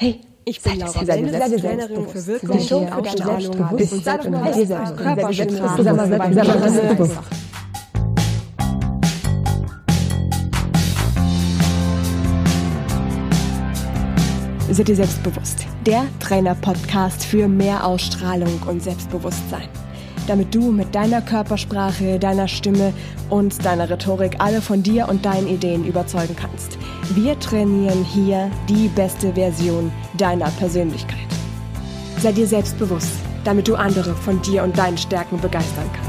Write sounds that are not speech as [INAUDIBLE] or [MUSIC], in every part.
Hey, ich bin Laura Benne, Trainerin für Wirkung, Selbstbewusstsein und dir selbst Körperschutz. Seid ihr selbstbewusst? Der Trainer-Podcast für mehr Ausstrahlung und Selbstbewusstsein damit du mit deiner Körpersprache, deiner Stimme und deiner Rhetorik alle von dir und deinen Ideen überzeugen kannst. Wir trainieren hier die beste Version deiner Persönlichkeit. Sei dir selbstbewusst, damit du andere von dir und deinen Stärken begeistern kannst.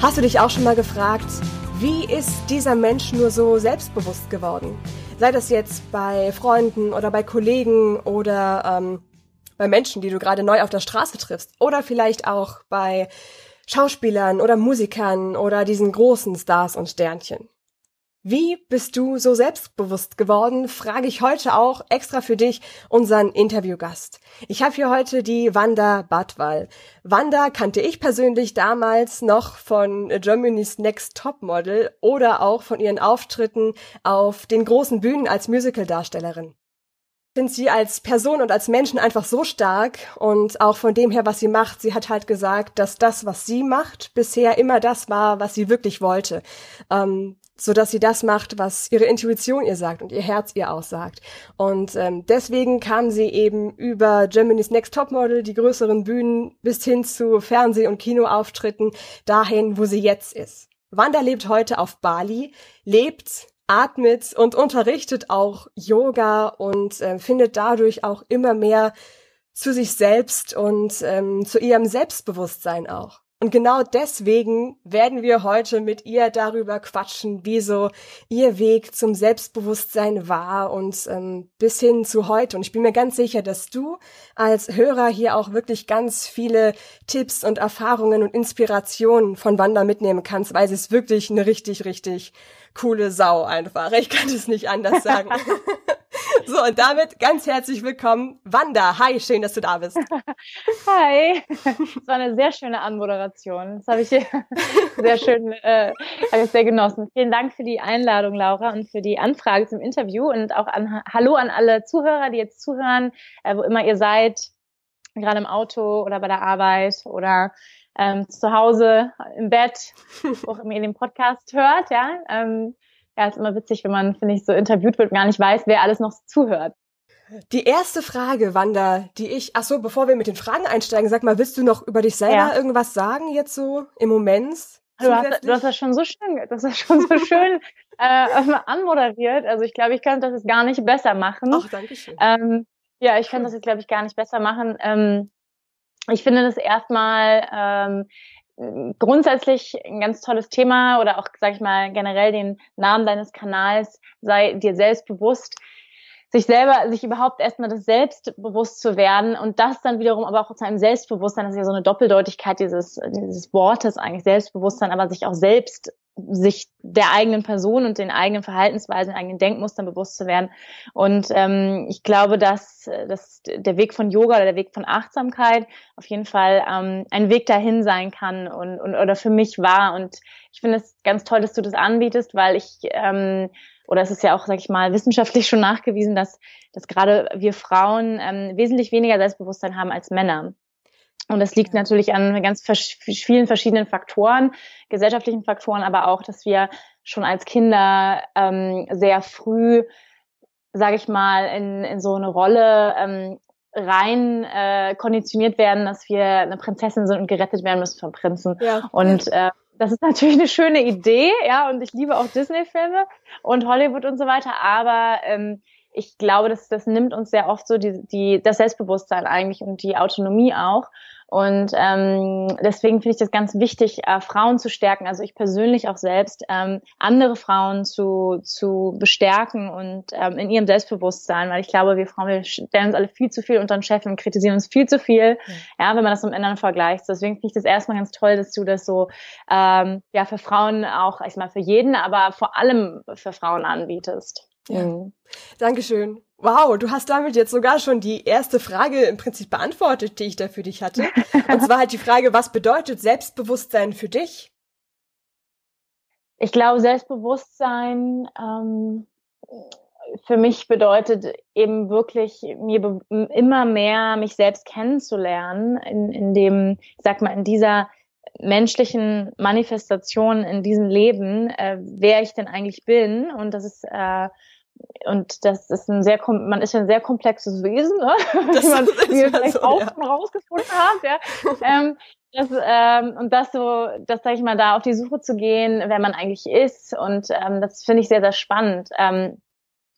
Hast du dich auch schon mal gefragt, wie ist dieser Mensch nur so selbstbewusst geworden? Sei das jetzt bei Freunden oder bei Kollegen oder ähm, bei Menschen, die du gerade neu auf der Straße triffst oder vielleicht auch bei Schauspielern oder Musikern oder diesen großen Stars und Sternchen. Wie bist du so selbstbewusst geworden, frage ich heute auch extra für dich unseren Interviewgast. Ich habe hier heute die Wanda Badwal. Wanda kannte ich persönlich damals noch von Germany's Next Top Model oder auch von ihren Auftritten auf den großen Bühnen als Musicaldarstellerin finde sie als Person und als Menschen einfach so stark und auch von dem her, was sie macht. Sie hat halt gesagt, dass das, was sie macht, bisher immer das war, was sie wirklich wollte. Ähm, so dass sie das macht, was ihre Intuition ihr sagt und ihr Herz ihr aussagt. Und ähm, deswegen kam sie eben über Germany's Next Topmodel, die größeren Bühnen, bis hin zu Fernseh- und Kinoauftritten, dahin, wo sie jetzt ist. Wanda lebt heute auf Bali, lebt atmet und unterrichtet auch Yoga und äh, findet dadurch auch immer mehr zu sich selbst und ähm, zu ihrem Selbstbewusstsein auch. Und genau deswegen werden wir heute mit ihr darüber quatschen, wie so ihr Weg zum Selbstbewusstsein war und ähm, bis hin zu heute. Und ich bin mir ganz sicher, dass du als Hörer hier auch wirklich ganz viele Tipps und Erfahrungen und Inspirationen von Wanda mitnehmen kannst, weil sie ist wirklich eine richtig, richtig coole Sau einfach. Ich kann es nicht anders sagen. [LAUGHS] so, und damit ganz herzlich willkommen, Wanda. Hi, schön, dass du da bist. [LAUGHS] Hi. Das war eine sehr schöne Anmoderation. Das habe ich [LAUGHS] sehr schön, äh, habe ich sehr genossen. Vielen Dank für die Einladung, Laura, und für die Anfrage zum Interview und auch an Hallo an alle Zuhörer, die jetzt zuhören, äh, wo immer ihr seid, gerade im Auto oder bei der Arbeit oder ähm, zu Hause im Bett, wo [LAUGHS] auch immer ihr den Podcast hört, ja. Ähm, ja, ist immer witzig, wenn man, finde ich, so interviewt wird und gar nicht weiß, wer alles noch zuhört. Die erste Frage, Wanda, die ich, ach so, bevor wir mit den Fragen einsteigen, sag mal, willst du noch über dich selber ja. irgendwas sagen jetzt so im Moment? Du hast, du hast das schon so schön, das ist schon so [LAUGHS] schön äh, anmoderiert. Also ich glaube, ich könnte das jetzt gar nicht besser machen. Ach, danke schön. Ähm, ja, ich kann [LAUGHS] das jetzt, glaube ich, gar nicht besser machen. Ähm, ich finde das erstmal ähm, grundsätzlich ein ganz tolles Thema oder auch, sag ich mal, generell den Namen deines Kanals, sei dir selbst bewusst, sich selber, sich überhaupt erstmal das Selbstbewusst zu werden und das dann wiederum aber auch zu einem Selbstbewusstsein, das ist ja so eine Doppeldeutigkeit dieses, dieses Wortes eigentlich, Selbstbewusstsein, aber sich auch selbst sich der eigenen Person und den eigenen Verhaltensweisen, eigenen Denkmustern bewusst zu werden. Und ähm, ich glaube, dass, dass der Weg von Yoga oder der Weg von Achtsamkeit auf jeden Fall ähm, ein Weg dahin sein kann und, und oder für mich war. Und ich finde es ganz toll, dass du das anbietest, weil ich ähm, oder es ist ja auch, sag ich mal, wissenschaftlich schon nachgewiesen, dass, dass gerade wir Frauen ähm, wesentlich weniger Selbstbewusstsein haben als Männer. Und das liegt natürlich an ganz vielen verschiedenen Faktoren, gesellschaftlichen Faktoren, aber auch, dass wir schon als Kinder ähm, sehr früh, sage ich mal, in, in so eine Rolle ähm, rein äh, konditioniert werden, dass wir eine Prinzessin sind und gerettet werden müssen vom Prinzen. Ja. Und äh, das ist [LAUGHS] natürlich eine schöne Idee, ja, und ich liebe auch Disney-Filme und Hollywood und so weiter, aber ähm, ich glaube, das, das nimmt uns sehr oft so die, die, das Selbstbewusstsein eigentlich und die Autonomie auch. Und ähm, deswegen finde ich das ganz wichtig, äh, Frauen zu stärken, also ich persönlich auch selbst, ähm, andere Frauen zu, zu bestärken und ähm, in ihrem Selbstbewusstsein, weil ich glaube, wir Frauen, wir stellen uns alle viel zu viel unter den Chef und kritisieren uns viel zu viel, mhm. ja, wenn man das mit Männern vergleicht. Deswegen finde ich das erstmal ganz toll, dass du das so ähm, ja für Frauen auch, ich mal für jeden, aber vor allem für Frauen anbietest. Ja. Mhm. Dankeschön. Wow, du hast damit jetzt sogar schon die erste Frage im Prinzip beantwortet, die ich da für dich hatte. [LAUGHS] Und zwar halt die Frage, was bedeutet Selbstbewusstsein für dich? Ich glaube, Selbstbewusstsein ähm, für mich bedeutet eben wirklich mir immer mehr mich selbst kennenzulernen, in, in dem, ich sag mal, in dieser menschlichen Manifestation in diesem Leben, äh, wer ich denn eigentlich bin. Und das ist äh, und das ist ein sehr, man ist ja ein sehr komplexes Wesen, ne? [LAUGHS] Das wie man [LAUGHS] wie vielleicht so, auch ja. rausgefunden hat, ja. ähm, das, ähm, und das so, das sage ich mal, da auf die Suche zu gehen, wer man eigentlich ist. Und ähm, das finde ich sehr, sehr spannend. Ähm,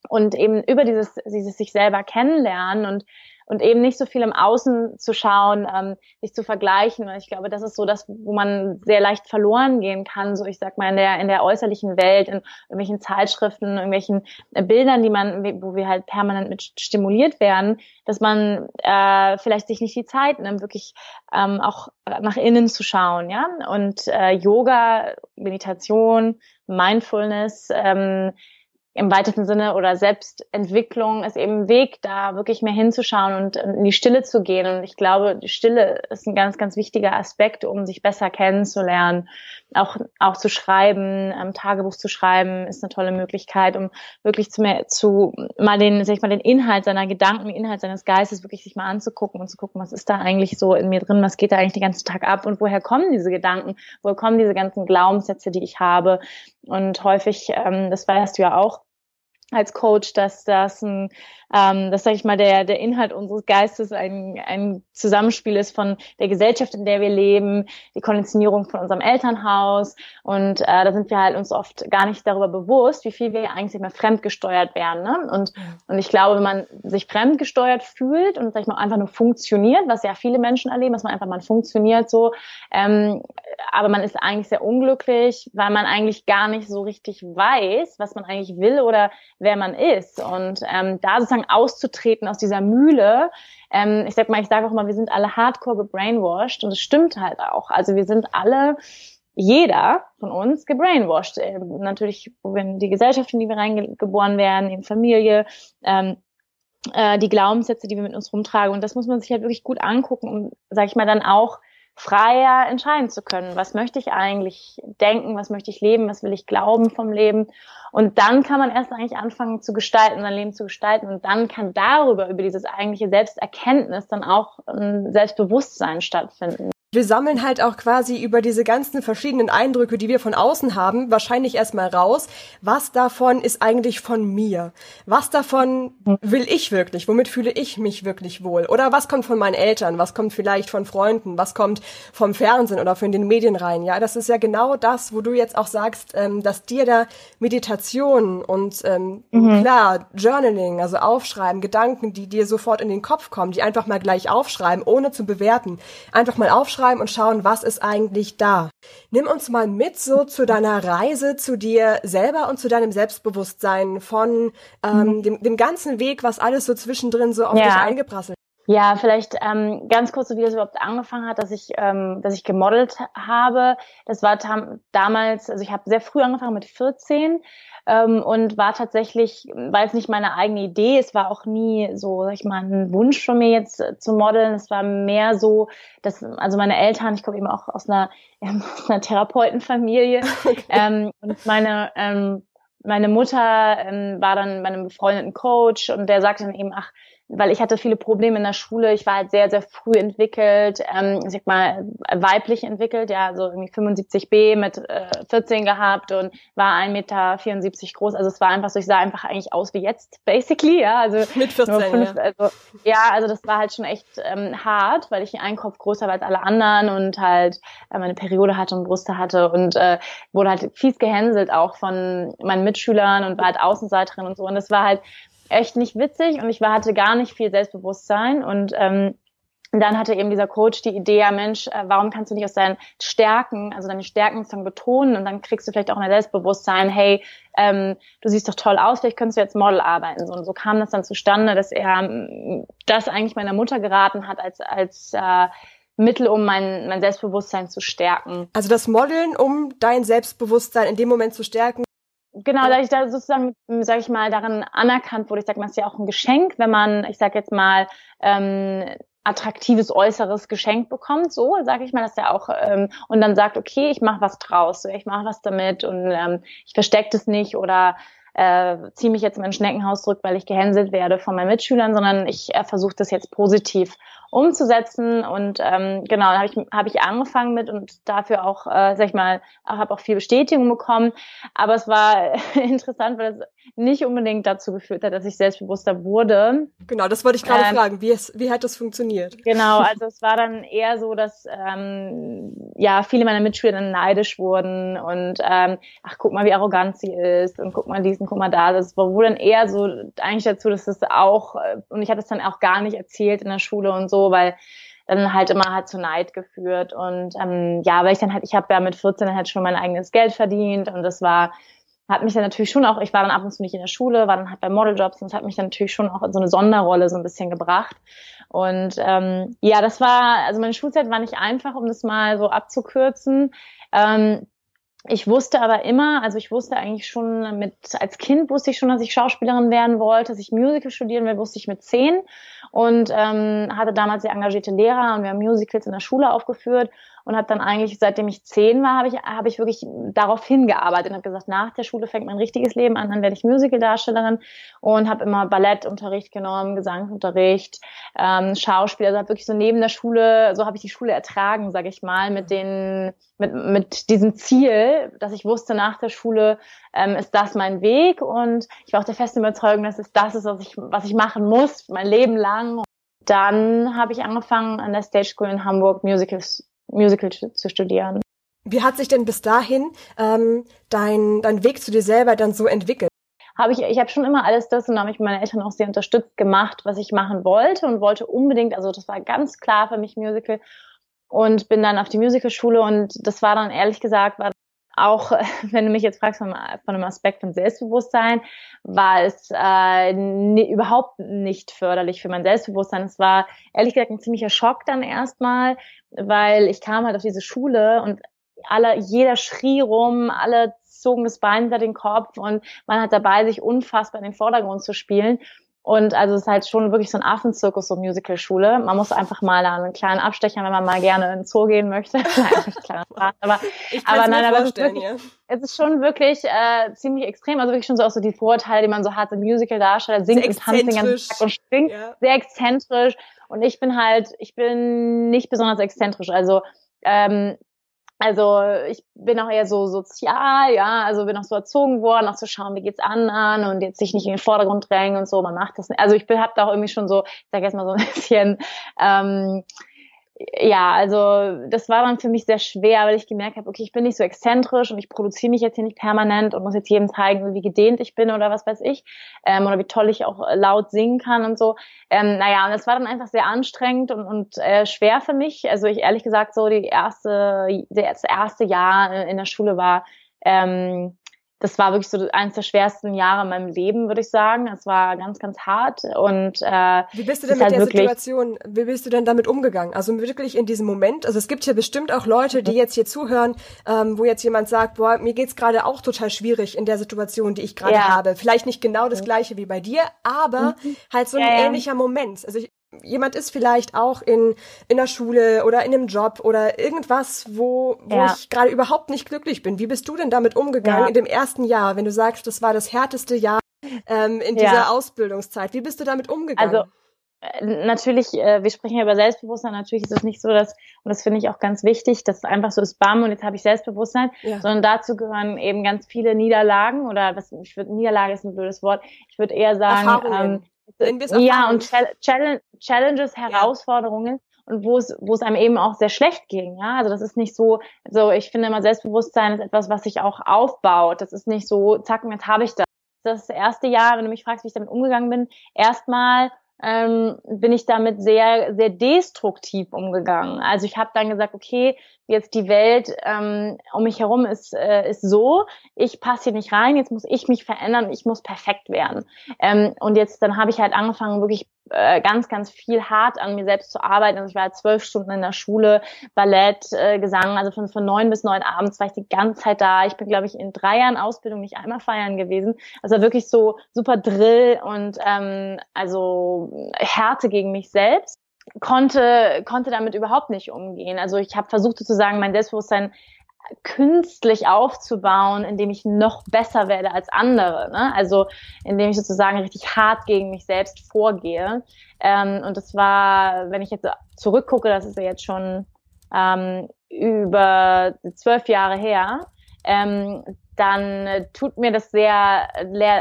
und eben über dieses, dieses sich selber kennenlernen und und eben nicht so viel im Außen zu schauen, ähm, sich zu vergleichen. Und ich glaube, das ist so das, wo man sehr leicht verloren gehen kann, so ich sag mal in der in der äußerlichen Welt, in irgendwelchen Zeitschriften, irgendwelchen äh, Bildern, die man, wo wir halt permanent mit stimuliert werden, dass man äh, vielleicht sich nicht die Zeit nimmt, wirklich ähm, auch nach innen zu schauen, ja. Und äh, Yoga, Meditation, Mindfulness, ähm, im weitesten Sinne oder Selbstentwicklung ist eben ein Weg, da wirklich mehr hinzuschauen und in die Stille zu gehen. Und ich glaube, die Stille ist ein ganz, ganz wichtiger Aspekt, um sich besser kennenzulernen. Auch, auch zu schreiben, ähm, Tagebuch zu schreiben, ist eine tolle Möglichkeit, um wirklich zu, mehr, zu mal den, sag ich mal, den Inhalt seiner Gedanken, den Inhalt seines Geistes wirklich sich mal anzugucken und zu gucken, was ist da eigentlich so in mir drin, was geht da eigentlich den ganzen Tag ab und woher kommen diese Gedanken, woher kommen diese ganzen Glaubenssätze, die ich habe. Und häufig, ähm, das weißt du ja auch, als Coach, dass das ein ähm, dass, sage ich mal, der, der Inhalt unseres Geistes ein, ein Zusammenspiel ist von der Gesellschaft, in der wir leben, die Konditionierung von unserem Elternhaus. Und äh, da sind wir halt uns oft gar nicht darüber bewusst, wie viel wir eigentlich immer fremdgesteuert werden. Ne? Und, und ich glaube, wenn man sich fremdgesteuert fühlt und, sag ich mal, einfach nur funktioniert, was ja viele Menschen erleben, dass man einfach mal funktioniert so, ähm, aber man ist eigentlich sehr unglücklich, weil man eigentlich gar nicht so richtig weiß, was man eigentlich will oder wer man ist. Und ähm, da sozusagen auszutreten aus dieser Mühle. Ähm, ich sag mal, ich sage auch mal, wir sind alle hardcore gebrainwashed und es stimmt halt auch. Also wir sind alle jeder von uns gebrainwashed. Ähm, natürlich, wenn die Gesellschaft, in die wir reingeboren werden, in Familie, ähm, äh, die Glaubenssätze, die wir mit uns rumtragen. Und das muss man sich halt wirklich gut angucken, um, sag ich mal, dann auch freier entscheiden zu können. Was möchte ich eigentlich denken? Was möchte ich leben? Was will ich glauben vom Leben? Und dann kann man erst eigentlich anfangen zu gestalten, sein Leben zu gestalten. Und dann kann darüber, über dieses eigentliche Selbsterkenntnis dann auch ein Selbstbewusstsein stattfinden wir sammeln halt auch quasi über diese ganzen verschiedenen Eindrücke, die wir von außen haben, wahrscheinlich erstmal raus, was davon ist eigentlich von mir? Was davon will ich wirklich? Womit fühle ich mich wirklich wohl? Oder was kommt von meinen Eltern? Was kommt vielleicht von Freunden? Was kommt vom Fernsehen oder von den Medien rein? Ja, das ist ja genau das, wo du jetzt auch sagst, ähm, dass dir da Meditation und ähm, mhm. klar, Journaling, also aufschreiben, Gedanken, die dir sofort in den Kopf kommen, die einfach mal gleich aufschreiben, ohne zu bewerten. Einfach mal aufschreiben aufschreiben und schauen, was ist eigentlich da. Nimm uns mal mit so zu deiner Reise zu dir selber und zu deinem Selbstbewusstsein von ähm, mhm. dem, dem ganzen Weg, was alles so zwischendrin so auf ja. dich eingeprasselt. Ja, vielleicht ähm, ganz kurz, wie das überhaupt angefangen hat, dass ich, ähm, dass ich gemodelt habe. Das war damals, also ich habe sehr früh angefangen mit 14 ähm, und war tatsächlich, war jetzt nicht meine eigene Idee, es war auch nie so, sag ich mal, ein Wunsch von mir jetzt äh, zu modeln. Es war mehr so, dass, also meine Eltern, ich komme eben auch aus einer, ähm, [LAUGHS] aus einer Therapeutenfamilie [LAUGHS] okay. ähm, und meine ähm, meine Mutter ähm, war dann bei einem befreundeten Coach und der sagte dann eben, ach, weil ich hatte viele Probleme in der Schule. Ich war halt sehr, sehr früh entwickelt, ähm, ich sag mal, weiblich entwickelt, ja, so irgendwie 75b mit äh, 14 gehabt und war 1,74 Meter groß. Also es war einfach so, ich sah einfach eigentlich aus wie jetzt, basically, ja. Also [LAUGHS] mit 14, fünf, ja. Also, ja, also das war halt schon echt ähm, hart, weil ich einen Kopf größer war als alle anderen und halt äh, meine Periode hatte und Brüste hatte und äh, wurde halt fies gehänselt auch von meinen Mitschülern und war halt Außenseiterin und so. Und das war halt echt nicht witzig und ich war, hatte gar nicht viel Selbstbewusstsein und ähm, dann hatte eben dieser Coach die Idee, ja Mensch, äh, warum kannst du nicht aus deinen Stärken, also deine Stärken sozusagen betonen und dann kriegst du vielleicht auch ein Selbstbewusstsein, hey, ähm, du siehst doch toll aus, vielleicht könntest du jetzt Model arbeiten. So, und so kam das dann zustande, dass er ähm, das eigentlich meiner Mutter geraten hat als, als äh, Mittel, um mein, mein Selbstbewusstsein zu stärken. Also das Modeln, um dein Selbstbewusstsein in dem Moment zu stärken, genau, da ich da sozusagen, sage ich mal, daran anerkannt wurde, ich sage mal, es ist ja auch ein Geschenk, wenn man, ich sage jetzt mal, ähm, attraktives äußeres Geschenk bekommt, so sage ich mal, dass er auch ähm, und dann sagt, okay, ich mache was draus, ich mache was damit und ähm, ich verstecke das nicht oder äh, ziehe mich jetzt in mein Schneckenhaus zurück, weil ich gehänselt werde von meinen Mitschülern, sondern ich äh, versuche das jetzt positiv umzusetzen. Und ähm, genau, habe ich, hab ich angefangen mit und dafür auch, äh, sag ich mal, habe auch viel Bestätigung bekommen. Aber es war [LAUGHS] interessant, weil es nicht unbedingt dazu geführt hat, dass ich selbstbewusster wurde. Genau, das wollte ich gerade ähm, fragen. Wie, es, wie hat das funktioniert? Genau, [LAUGHS] also es war dann eher so, dass ähm, ja viele meiner Mitschüler dann neidisch wurden und ähm, ach guck mal, wie arrogant sie ist und guck mal diesen, guck mal da. Das wurde dann eher so eigentlich dazu, dass es auch äh, und ich hatte es dann auch gar nicht erzählt in der Schule und so weil dann halt immer halt zu Neid geführt und ähm, ja, weil ich dann halt, ich habe ja mit 14 halt schon mein eigenes Geld verdient und das war hat mich dann natürlich schon auch, ich war dann ab und zu nicht in der Schule, war dann halt bei Modeljobs und das hat mich dann natürlich schon auch in so eine Sonderrolle so ein bisschen gebracht. Und ähm, ja, das war, also meine Schulzeit war nicht einfach, um das mal so abzukürzen. Ähm, ich wusste aber immer, also ich wusste eigentlich schon mit, als Kind wusste ich schon, dass ich Schauspielerin werden wollte, dass ich Musical studieren will, wusste ich mit zehn und ähm, hatte damals sehr engagierte Lehrer und wir haben Musicals in der Schule aufgeführt und habe dann eigentlich, seitdem ich zehn war, habe ich, hab ich wirklich darauf hingearbeitet und habe gesagt, nach der Schule fängt mein richtiges Leben an, dann werde ich Musicaldarstellerin und habe immer Ballettunterricht genommen, Gesangsunterricht, ähm, Schauspiel, also habe wirklich so neben der Schule, so habe ich die Schule ertragen, sage ich mal, mit den, mit, mit diesem Ziel, dass ich wusste, nach der Schule ähm, ist das mein Weg und ich war auch der festen Überzeugung, dass es das ist, was ich, was ich machen muss, mein Leben lang. Dann habe ich angefangen an der Stage School in Hamburg Musicals Musical zu studieren. Wie hat sich denn bis dahin ähm, dein, dein Weg zu dir selber dann so entwickelt? Habe ich, ich habe schon immer alles das und da habe ich meine Eltern auch sehr unterstützt gemacht, was ich machen wollte und wollte unbedingt, also das war ganz klar für mich Musical und bin dann auf die Musicalschule und das war dann ehrlich gesagt, war auch [LAUGHS] wenn du mich jetzt fragst von, von einem Aspekt von Selbstbewusstsein, war es äh, ne, überhaupt nicht förderlich für mein Selbstbewusstsein. Es war ehrlich gesagt ein ziemlicher Schock dann erstmal, weil ich kam halt auf diese Schule und alle, jeder schrie rum, alle zogen das Bein hinter den Kopf und man hat dabei, sich unfassbar in den Vordergrund zu spielen. Und also es ist halt schon wirklich so ein Affenzirkus, so Musicalschule. Man muss einfach mal da einen kleinen Abstecher, wenn man mal gerne in den Zoo gehen möchte. [LAUGHS] Nein, aber, aber nein, aber es ist, wirklich, ja. es ist schon wirklich äh, ziemlich extrem. Also wirklich schon so auch so die Vorurteile, die man so hat, so Musical-Darsteller singt und tanzt den ganzen Tag und springt. Ja. Sehr exzentrisch. Und ich bin halt, ich bin nicht besonders exzentrisch. Also ähm, also ich bin auch eher so sozial, ja, also bin auch so erzogen worden, auch zu so schauen, wie geht's anderen und jetzt sich nicht in den Vordergrund drängen und so, man macht das nicht. Also ich bin hab da auch irgendwie schon so, ich sag jetzt mal so ein bisschen ähm, ja, also das war dann für mich sehr schwer, weil ich gemerkt habe, okay, ich bin nicht so exzentrisch und ich produziere mich jetzt hier nicht permanent und muss jetzt jedem zeigen, wie gedehnt ich bin oder was weiß ich, ähm, oder wie toll ich auch laut singen kann und so. Ähm, naja, und es war dann einfach sehr anstrengend und, und äh, schwer für mich. Also ich ehrlich gesagt so die erste, das erste Jahr in der Schule war ähm, das war wirklich so eines der schwersten Jahre in meinem Leben, würde ich sagen. Es war ganz, ganz hart und äh, wie bist du denn mit halt der Situation? Wie bist du denn damit umgegangen? Also wirklich in diesem Moment. Also es gibt ja bestimmt auch Leute, die jetzt hier zuhören, ähm, wo jetzt jemand sagt, boah, mir geht's gerade auch total schwierig in der Situation, die ich gerade ja. habe. Vielleicht nicht genau das gleiche wie bei dir, aber mhm. halt so ein ja, ähnlicher Moment. Also ich, jemand ist vielleicht auch in, in der Schule oder in einem Job oder irgendwas, wo, wo ja. ich gerade überhaupt nicht glücklich bin. Wie bist du denn damit umgegangen ja. in dem ersten Jahr, wenn du sagst, das war das härteste Jahr ähm, in dieser ja. Ausbildungszeit? Wie bist du damit umgegangen? Also äh, natürlich, äh, wir sprechen ja über Selbstbewusstsein, natürlich ist es nicht so, dass, und das finde ich auch ganz wichtig, dass es einfach so ist, bam, und jetzt habe ich Selbstbewusstsein, sondern dazu gehören eben ganz viele Niederlagen oder was, ich würde, Niederlage ist ein blödes Wort, ich würde eher sagen, ähm, ja, und Challenges, Herausforderungen und wo es, wo es einem eben auch sehr schlecht ging. Ja, also das ist nicht so, so ich finde immer Selbstbewusstsein ist etwas, was sich auch aufbaut. Das ist nicht so, zack, jetzt habe ich das. Das erste Jahr, wenn du mich fragst, wie ich damit umgegangen bin, erstmal ähm, bin ich damit sehr, sehr destruktiv umgegangen. Also ich habe dann gesagt, okay, jetzt die Welt ähm, um mich herum ist, äh, ist so, ich passe hier nicht rein, jetzt muss ich mich verändern, ich muss perfekt werden. Ähm, und jetzt dann habe ich halt angefangen, wirklich äh, ganz, ganz viel hart an mir selbst zu arbeiten. Also ich war zwölf Stunden in der Schule, Ballett, äh, Gesang, also von, von neun bis neun abends war ich die ganze Zeit da. Ich bin, glaube ich, in drei Jahren Ausbildung nicht einmal feiern gewesen. Also wirklich so super Drill und ähm, also Härte gegen mich selbst konnte konnte damit überhaupt nicht umgehen. Also ich habe versucht sozusagen mein Selbstbewusstsein künstlich aufzubauen, indem ich noch besser werde als andere. Ne? Also indem ich sozusagen richtig hart gegen mich selbst vorgehe. Ähm, und das war, wenn ich jetzt zurückgucke, das ist ja jetzt schon ähm, über zwölf Jahre her, ähm, dann tut mir das sehr,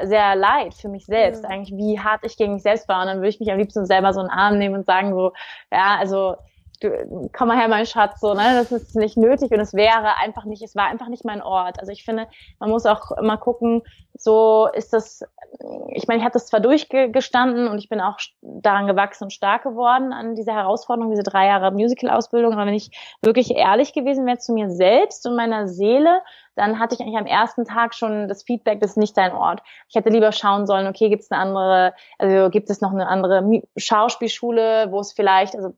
sehr leid für mich selbst, mhm. eigentlich, wie hart ich gegen mich selbst war. Und dann würde ich mich am liebsten selber so einen Arm nehmen und sagen so, ja, also du, komm mal her, mein Schatz, so, ne, das ist nicht nötig und es wäre einfach nicht, es war einfach nicht mein Ort. Also ich finde, man muss auch immer gucken, so ist das, ich meine, ich habe das zwar durchgestanden und ich bin auch daran gewachsen und stark geworden an dieser Herausforderung, diese drei Jahre Musical-Ausbildung, aber wenn ich wirklich ehrlich gewesen wäre zu mir selbst und meiner Seele, dann hatte ich eigentlich am ersten Tag schon das Feedback, das ist nicht dein Ort. Ich hätte lieber schauen sollen, okay, gibt es eine andere, also gibt es noch eine andere Schauspielschule, wo es vielleicht, also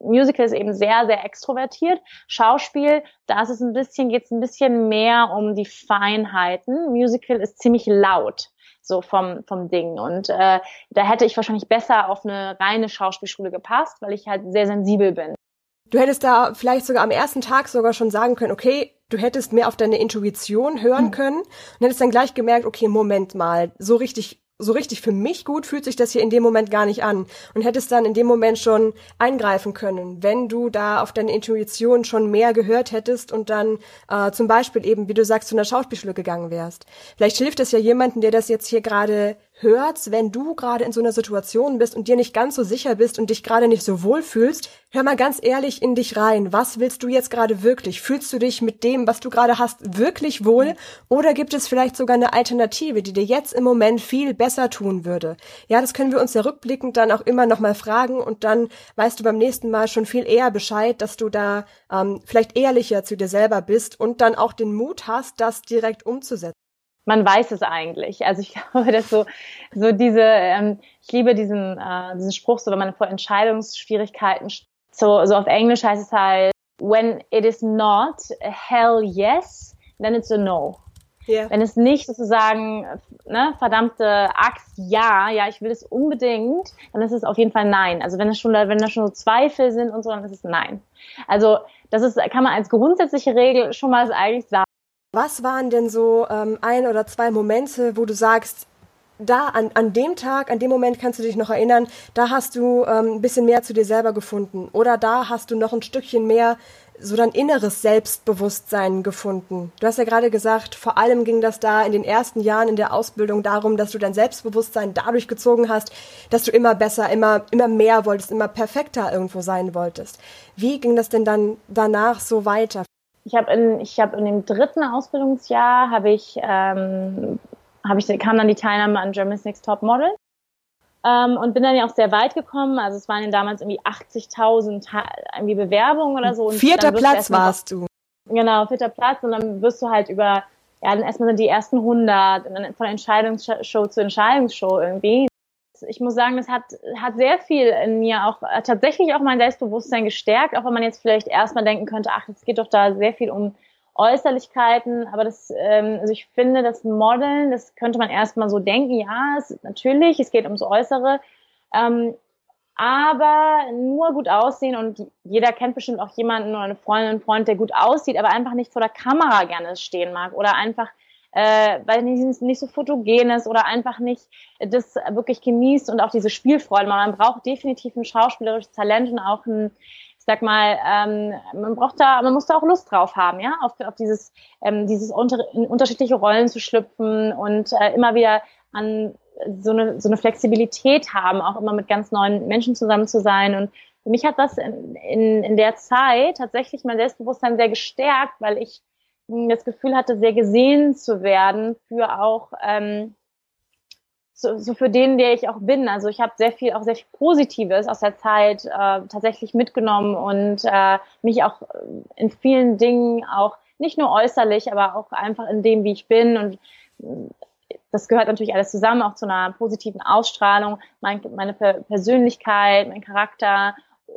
Musical ist eben sehr, sehr extrovertiert. Schauspiel, da ist es ein bisschen, geht es ein bisschen mehr um die Feinheiten. Musical ist ziemlich laut so vom, vom Ding. Und äh, da hätte ich wahrscheinlich besser auf eine reine Schauspielschule gepasst, weil ich halt sehr sensibel bin. Du hättest da vielleicht sogar am ersten Tag sogar schon sagen können, okay, du hättest mehr auf deine Intuition hören mhm. können und hättest dann gleich gemerkt, okay, Moment mal, so richtig so richtig für mich gut fühlt sich das hier in dem Moment gar nicht an und hättest dann in dem Moment schon eingreifen können, wenn du da auf deine Intuition schon mehr gehört hättest und dann äh, zum Beispiel eben, wie du sagst, zu einer Schauspielschule gegangen wärst. Vielleicht hilft es ja jemanden, der das jetzt hier gerade hört's, wenn du gerade in so einer Situation bist und dir nicht ganz so sicher bist und dich gerade nicht so wohl fühlst, hör mal ganz ehrlich in dich rein. Was willst du jetzt gerade wirklich? Fühlst du dich mit dem, was du gerade hast, wirklich wohl? Oder gibt es vielleicht sogar eine Alternative, die dir jetzt im Moment viel besser tun würde? Ja, das können wir uns ja rückblickend dann auch immer nochmal fragen und dann weißt du beim nächsten Mal schon viel eher Bescheid, dass du da ähm, vielleicht ehrlicher zu dir selber bist und dann auch den Mut hast, das direkt umzusetzen man weiß es eigentlich. Also ich [LAUGHS] glaube, dass so, so diese, ähm, ich liebe diesen, äh, diesen Spruch, so wenn man vor Entscheidungsschwierigkeiten, so, so auf Englisch heißt es halt, when it is not a hell yes, then it's a no. Yeah. Wenn es nicht sozusagen, ne, verdammte Axt, ja, ja, ich will es unbedingt, dann ist es auf jeden Fall nein. Also wenn es schon, wenn da schon so Zweifel sind und so, dann ist es nein. Also das ist, kann man als grundsätzliche Regel schon mal eigentlich sagen. Was waren denn so ähm, ein oder zwei Momente, wo du sagst, da an, an dem Tag, an dem Moment kannst du dich noch erinnern, da hast du ähm, ein bisschen mehr zu dir selber gefunden oder da hast du noch ein Stückchen mehr so dein inneres Selbstbewusstsein gefunden. Du hast ja gerade gesagt, vor allem ging das da in den ersten Jahren in der Ausbildung darum, dass du dein Selbstbewusstsein dadurch gezogen hast, dass du immer besser, immer, immer mehr wolltest, immer perfekter irgendwo sein wolltest. Wie ging das denn dann danach so weiter? Ich habe in, ich habe in dem dritten Ausbildungsjahr habe ich, ähm, habe ich, kam dann die Teilnahme an Germany's Next Top Model. Ähm, und bin dann ja auch sehr weit gekommen. Also es waren ja damals irgendwie 80.000 irgendwie Bewerbungen oder so. Und vierter Platz warst du. Genau, vierter Platz. Und dann wirst du halt über, ja, dann erstmal sind die ersten 100 und dann von Entscheidungsshow zu Entscheidungsshow irgendwie ich muss sagen, das hat, hat sehr viel in mir auch äh, tatsächlich auch mein Selbstbewusstsein gestärkt, auch wenn man jetzt vielleicht erstmal denken könnte, ach, es geht doch da sehr viel um Äußerlichkeiten, aber das, ähm, also ich finde, das Modeln, das könnte man erstmal so denken, ja, es, natürlich, es geht ums Äußere, ähm, aber nur gut aussehen und jeder kennt bestimmt auch jemanden oder eine Freundin, einen Freund, der gut aussieht, aber einfach nicht vor der Kamera gerne stehen mag oder einfach äh, weil nicht, nicht so fotogen ist oder einfach nicht das wirklich genießt und auch diese Spielfreude. Man braucht definitiv ein schauspielerisches Talent und auch ein, ich sag mal, ähm, man braucht da, man muss da auch Lust drauf haben, ja, auf, auf dieses, ähm, dieses unter, in unterschiedliche Rollen zu schlüpfen und äh, immer wieder an so eine, so eine Flexibilität haben, auch immer mit ganz neuen Menschen zusammen zu sein. Und für mich hat das in, in, in der Zeit tatsächlich mein Selbstbewusstsein sehr gestärkt, weil ich das Gefühl hatte, sehr gesehen zu werden für auch ähm, so, so für den, der ich auch bin. Also ich habe sehr viel, auch sehr viel Positives aus der Zeit äh, tatsächlich mitgenommen und äh, mich auch in vielen Dingen auch nicht nur äußerlich, aber auch einfach in dem, wie ich bin und das gehört natürlich alles zusammen, auch zu einer positiven Ausstrahlung, mein, meine Persönlichkeit, mein Charakter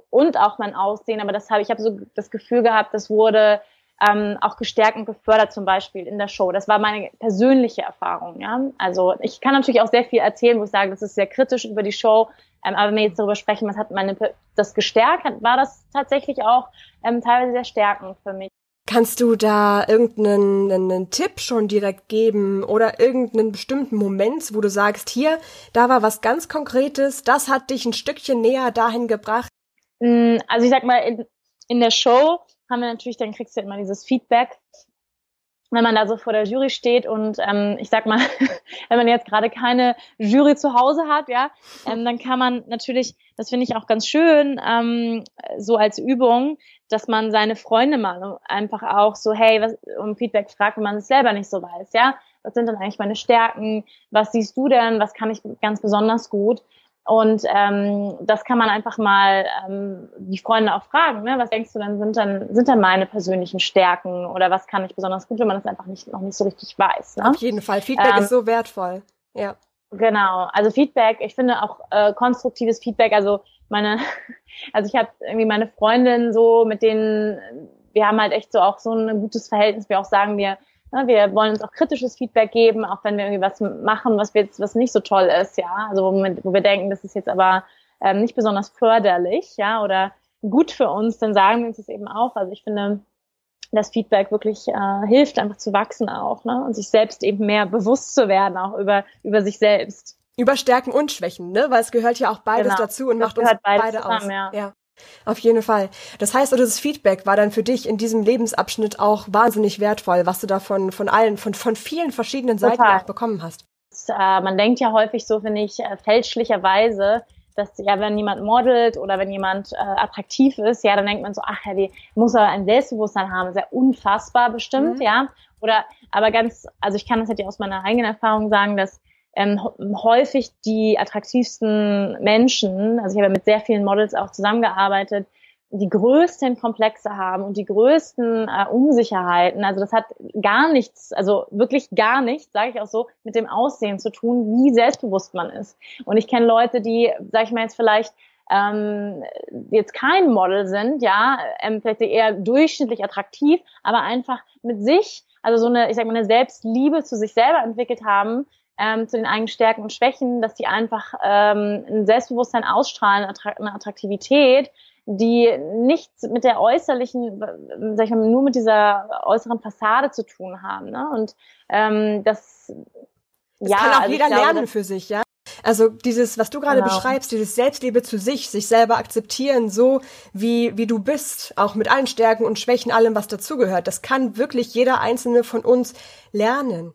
und auch mein Aussehen. Aber das habe ich habe so das Gefühl gehabt, das wurde ähm, auch gestärkt und gefördert, zum Beispiel in der Show. Das war meine persönliche Erfahrung. Ja? Also ich kann natürlich auch sehr viel erzählen, wo ich sage, das ist sehr kritisch über die Show. Ähm, aber wenn wir jetzt darüber sprechen, was hat meine das gestärkt, war das tatsächlich auch ähm, teilweise sehr stärkend für mich. Kannst du da irgendeinen einen Tipp schon direkt geben oder irgendeinen bestimmten Moment, wo du sagst, hier, da war was ganz Konkretes, das hat dich ein Stückchen näher dahin gebracht? Mm, also ich sag mal, in, in der Show haben wir natürlich, dann kriegst du immer dieses Feedback, wenn man da so vor der Jury steht und ähm, ich sag mal, [LAUGHS] wenn man jetzt gerade keine Jury zu Hause hat, ja, ähm, dann kann man natürlich, das finde ich auch ganz schön, ähm, so als Übung, dass man seine Freunde mal einfach auch so, hey, was um Feedback fragt, wenn man es selber nicht so weiß, ja. Was sind denn eigentlich meine Stärken? Was siehst du denn? Was kann ich ganz besonders gut? Und ähm, das kann man einfach mal ähm, die Freunde auch fragen, ne? Was denkst du dann sind dann sind dann meine persönlichen Stärken oder was kann ich besonders gut, wenn man das einfach nicht noch nicht so richtig weiß. Ne? Auf jeden Fall, Feedback ähm, ist so wertvoll. Ja. Genau, also Feedback. Ich finde auch äh, konstruktives Feedback. Also meine, [LAUGHS] also ich habe irgendwie meine Freundin so mit denen, wir haben halt echt so auch so ein gutes Verhältnis. Wir auch sagen wir wir wollen uns auch kritisches Feedback geben, auch wenn wir irgendwie was machen, was wir jetzt, was nicht so toll ist, ja. Also wo wir, wo wir denken, das ist jetzt aber ähm, nicht besonders förderlich, ja, oder gut für uns, dann sagen wir uns das eben auch. Also ich finde, das Feedback wirklich äh, hilft, einfach zu wachsen auch, ne? Und sich selbst eben mehr bewusst zu werden, auch über, über sich selbst. Über Stärken und Schwächen, ne? Weil es gehört ja auch beides genau. dazu und das macht uns beide zusammen, aus. Ja. ja. Auf jeden Fall. Das heißt, also das Feedback war dann für dich in diesem Lebensabschnitt auch wahnsinnig wertvoll, was du da von, von allen, von, von vielen verschiedenen Seiten Total. auch bekommen hast. Das, äh, man denkt ja häufig so, finde ich, äh, fälschlicherweise, dass ja, wenn jemand modelt oder wenn jemand äh, attraktiv ist, ja, dann denkt man so, ach ja, die muss aber ein Selbstbewusstsein haben, sehr unfassbar bestimmt, mhm. ja. Oder aber ganz, also ich kann das halt ja aus meiner eigenen Erfahrung sagen, dass ähm, häufig die attraktivsten Menschen, also ich habe mit sehr vielen Models auch zusammengearbeitet, die größten Komplexe haben und die größten äh, Unsicherheiten. Also das hat gar nichts, also wirklich gar nichts, sage ich auch so, mit dem Aussehen zu tun, wie selbstbewusst man ist. Und ich kenne Leute, die, sage ich mal jetzt vielleicht, ähm, jetzt kein Model sind, ja, ähm, vielleicht eher durchschnittlich attraktiv, aber einfach mit sich, also so eine, ich sag mal, eine Selbstliebe zu sich selber entwickelt haben, ähm, zu den eigenen Stärken und Schwächen, dass die einfach ähm, ein Selbstbewusstsein ausstrahlen, eine Attraktivität, die nichts mit der äußerlichen, sag ich mal, nur mit dieser äußeren Fassade zu tun haben. Ne? Und ähm, das, das ja, kann auch also jeder glaube, lernen für sich, ja. Also dieses, was du gerade genau. beschreibst, dieses Selbstliebe zu sich, sich selber akzeptieren, so wie, wie du bist, auch mit allen Stärken und Schwächen, allem, was dazugehört, das kann wirklich jeder einzelne von uns lernen.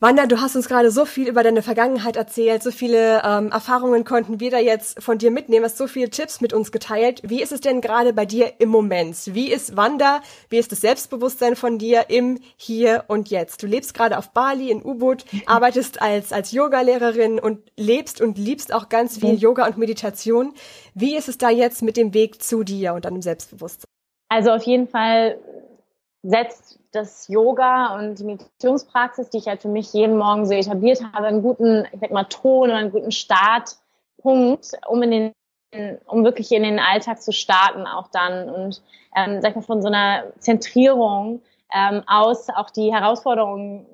Wanda, du hast uns gerade so viel über deine Vergangenheit erzählt, so viele ähm, Erfahrungen konnten wir da jetzt von dir mitnehmen, hast so viele Tipps mit uns geteilt. Wie ist es denn gerade bei dir im Moment? Wie ist Wanda? Wie ist das Selbstbewusstsein von dir im Hier und Jetzt? Du lebst gerade auf Bali in Ubud, arbeitest als als Yogalehrerin und lebst und liebst auch ganz viel mhm. Yoga und Meditation. Wie ist es da jetzt mit dem Weg zu dir und deinem Selbstbewusstsein? Also auf jeden Fall setzt das Yoga und die Meditationspraxis, die ich halt für mich jeden Morgen so etabliert habe, einen guten, ich sag mal, Ton oder einen guten Startpunkt, um in den um wirklich in den Alltag zu starten auch dann und ähm, sag ich mal von so einer Zentrierung ähm, aus auch die Herausforderungen,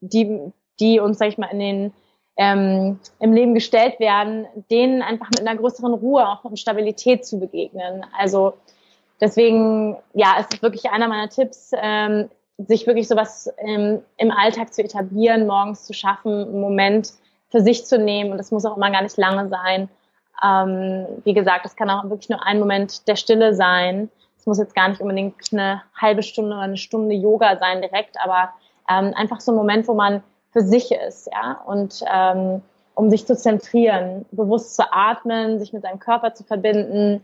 die die uns sag ich mal in den ähm, im Leben gestellt werden, denen einfach mit einer größeren Ruhe auch und Stabilität zu begegnen. Also deswegen, ja, es ist wirklich einer meiner Tipps, ähm, sich wirklich sowas ähm, im Alltag zu etablieren, morgens zu schaffen, einen Moment für sich zu nehmen. Und das muss auch immer gar nicht lange sein. Ähm, wie gesagt, das kann auch wirklich nur ein Moment der Stille sein. Es muss jetzt gar nicht unbedingt eine halbe Stunde oder eine Stunde Yoga sein direkt, aber ähm, einfach so ein Moment, wo man für sich ist, ja, und ähm, um sich zu zentrieren, bewusst zu atmen, sich mit seinem Körper zu verbinden,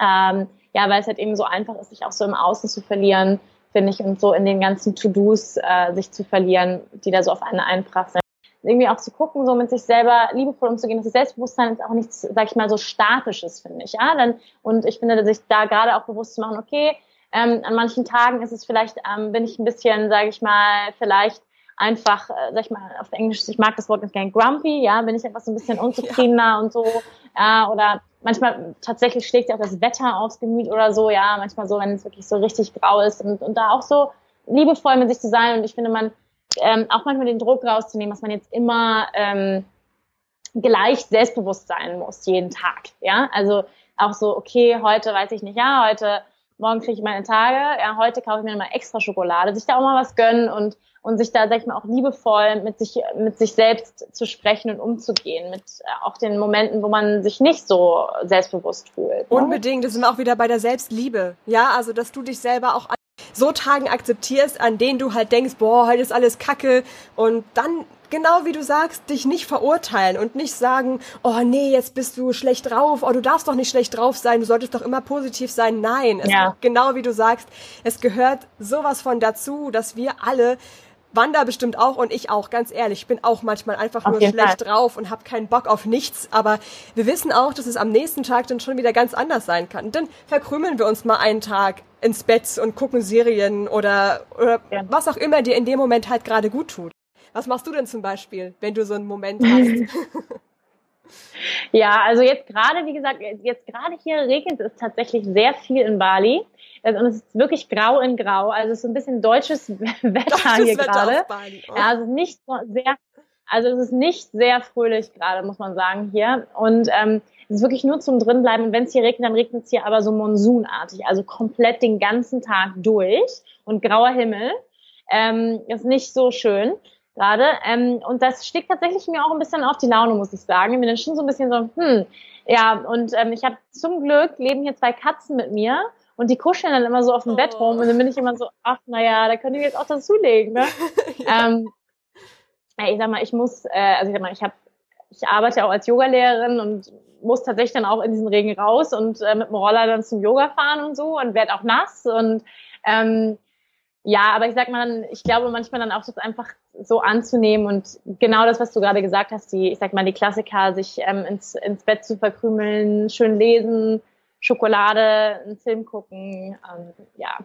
ähm, ja, weil es halt eben so einfach ist, sich auch so im Außen zu verlieren, finde ich, und so in den ganzen To-Dos äh, sich zu verlieren, die da so auf einen einprasseln. Irgendwie auch zu gucken, so mit sich selber liebevoll umzugehen. Das Selbstbewusstsein ist auch nichts, sag ich mal, so statisches, finde ich. Ja, Dann, und ich finde, sich da gerade auch bewusst zu machen, okay, ähm, an manchen Tagen ist es vielleicht, ähm, bin ich ein bisschen, sage ich mal, vielleicht einfach, äh, sag ich mal, auf Englisch, ich mag das Wort nicht gern, grumpy, ja, bin ich einfach so ein bisschen [LAUGHS] unzufriedener ja. und so, ja, oder manchmal tatsächlich schlägt ja auch das Wetter aufs Gemüt oder so, ja, manchmal so, wenn es wirklich so richtig grau ist und, und da auch so liebevoll mit sich zu sein und ich finde, man ähm, auch manchmal den Druck rauszunehmen, dass man jetzt immer ähm, gleich selbstbewusst sein muss, jeden Tag, ja, also auch so, okay, heute weiß ich nicht, ja, heute morgen kriege ich meine Tage, ja, heute kaufe ich mir mal extra Schokolade, sich da auch mal was gönnen und und sich da, sag ich mal, auch liebevoll mit sich, mit sich selbst zu sprechen und umzugehen, mit äh, auch den Momenten, wo man sich nicht so selbstbewusst fühlt. Ne? Unbedingt, das sind wir auch wieder bei der Selbstliebe. Ja, also, dass du dich selber auch so Tagen akzeptierst, an denen du halt denkst, boah, heute ist alles Kacke und dann genau wie du sagst, dich nicht verurteilen und nicht sagen, oh nee, jetzt bist du schlecht drauf, oh du darfst doch nicht schlecht drauf sein, du solltest doch immer positiv sein. Nein, es ja. genau wie du sagst, es gehört sowas von dazu, dass wir alle Wanda bestimmt auch und ich auch, ganz ehrlich. Ich bin auch manchmal einfach nur schlecht Fall. drauf und habe keinen Bock auf nichts. Aber wir wissen auch, dass es am nächsten Tag dann schon wieder ganz anders sein kann. Und dann verkrümeln wir uns mal einen Tag ins Bett und gucken Serien oder, oder ja. was auch immer dir in dem Moment halt gerade gut tut. Was machst du denn zum Beispiel, wenn du so einen Moment hast? [LAUGHS] [LAUGHS] ja, also jetzt gerade, wie gesagt, jetzt gerade hier regnet es tatsächlich sehr viel in Bali. Also, und es ist wirklich grau in grau. Also es ist so ein bisschen deutsches [LAUGHS] Wetter hier gerade. Oh. Ja, also nicht so sehr, also es ist nicht sehr fröhlich gerade, muss man sagen, hier. Und ähm, es ist wirklich nur zum drinbleiben. Und wenn es hier regnet, dann regnet es hier aber so monsunartig. Also komplett den ganzen Tag durch. Und grauer Himmel. Ähm, ist nicht so schön gerade. Ähm, und das schlägt tatsächlich mir auch ein bisschen auf die Laune, muss ich sagen. Ich bin dann schon so ein bisschen so, hm, ja, und ähm, ich habe zum Glück leben hier zwei Katzen mit mir und die kuscheln dann immer so auf dem oh. Bett rum und dann bin ich immer so, ach naja, da können die jetzt auch dazulegen, ne? [LAUGHS] ja. ähm, ich sag mal, ich muss, äh, also ich sag mal, ich habe, ich arbeite auch als Yogalehrerin und muss tatsächlich dann auch in diesen Regen raus und äh, mit dem Roller dann zum Yoga fahren und so und werde auch nass und ähm, ja, aber ich sag mal, ich glaube manchmal dann auch das einfach so anzunehmen und genau das, was du gerade gesagt hast, die, ich sag mal, die Klassiker, sich ähm, ins, ins Bett zu verkrümeln, schön lesen, Schokolade, einen Film gucken, ähm, ja,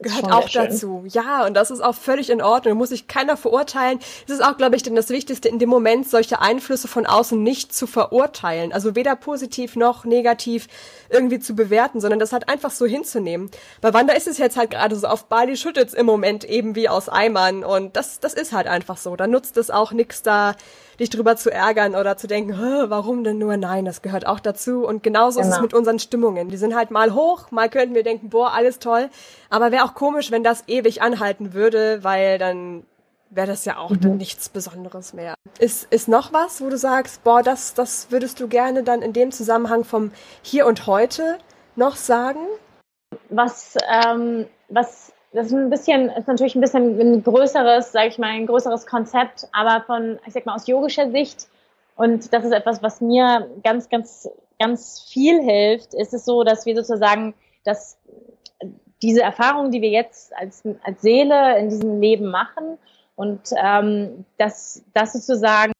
gehört auch dazu. Ja, und das ist auch völlig in Ordnung. Muss sich keiner verurteilen. Es ist auch, glaube ich, denn das Wichtigste in dem Moment, solche Einflüsse von außen nicht zu verurteilen. Also weder positiv noch negativ irgendwie zu bewerten, sondern das halt einfach so hinzunehmen. Bei Wanda ist es jetzt halt gerade so, auf Bali schüttet's im Moment eben wie aus Eimern und das, das ist halt einfach so. Da nutzt es auch nix da dich drüber zu ärgern oder zu denken, warum denn nur? Nein, das gehört auch dazu. Und genauso genau. ist es genau. mit unseren Stimmungen. Die sind halt mal hoch, mal könnten wir denken, boah, alles toll. Aber wäre auch komisch, wenn das ewig anhalten würde, weil dann wäre das ja auch mhm. dann nichts Besonderes mehr. Ist, ist noch was, wo du sagst, boah, das, das würdest du gerne dann in dem Zusammenhang vom Hier und Heute noch sagen? Was, ähm, was das ist ein bisschen, ist natürlich ein bisschen ein größeres, sage ich mal, ein größeres Konzept, aber von, ich sag mal, aus yogischer Sicht, und das ist etwas, was mir ganz, ganz, ganz viel hilft, ist es so, dass wir sozusagen, dass diese Erfahrung, die wir jetzt als, als Seele in diesem Leben machen, und ähm, dass das sozusagen,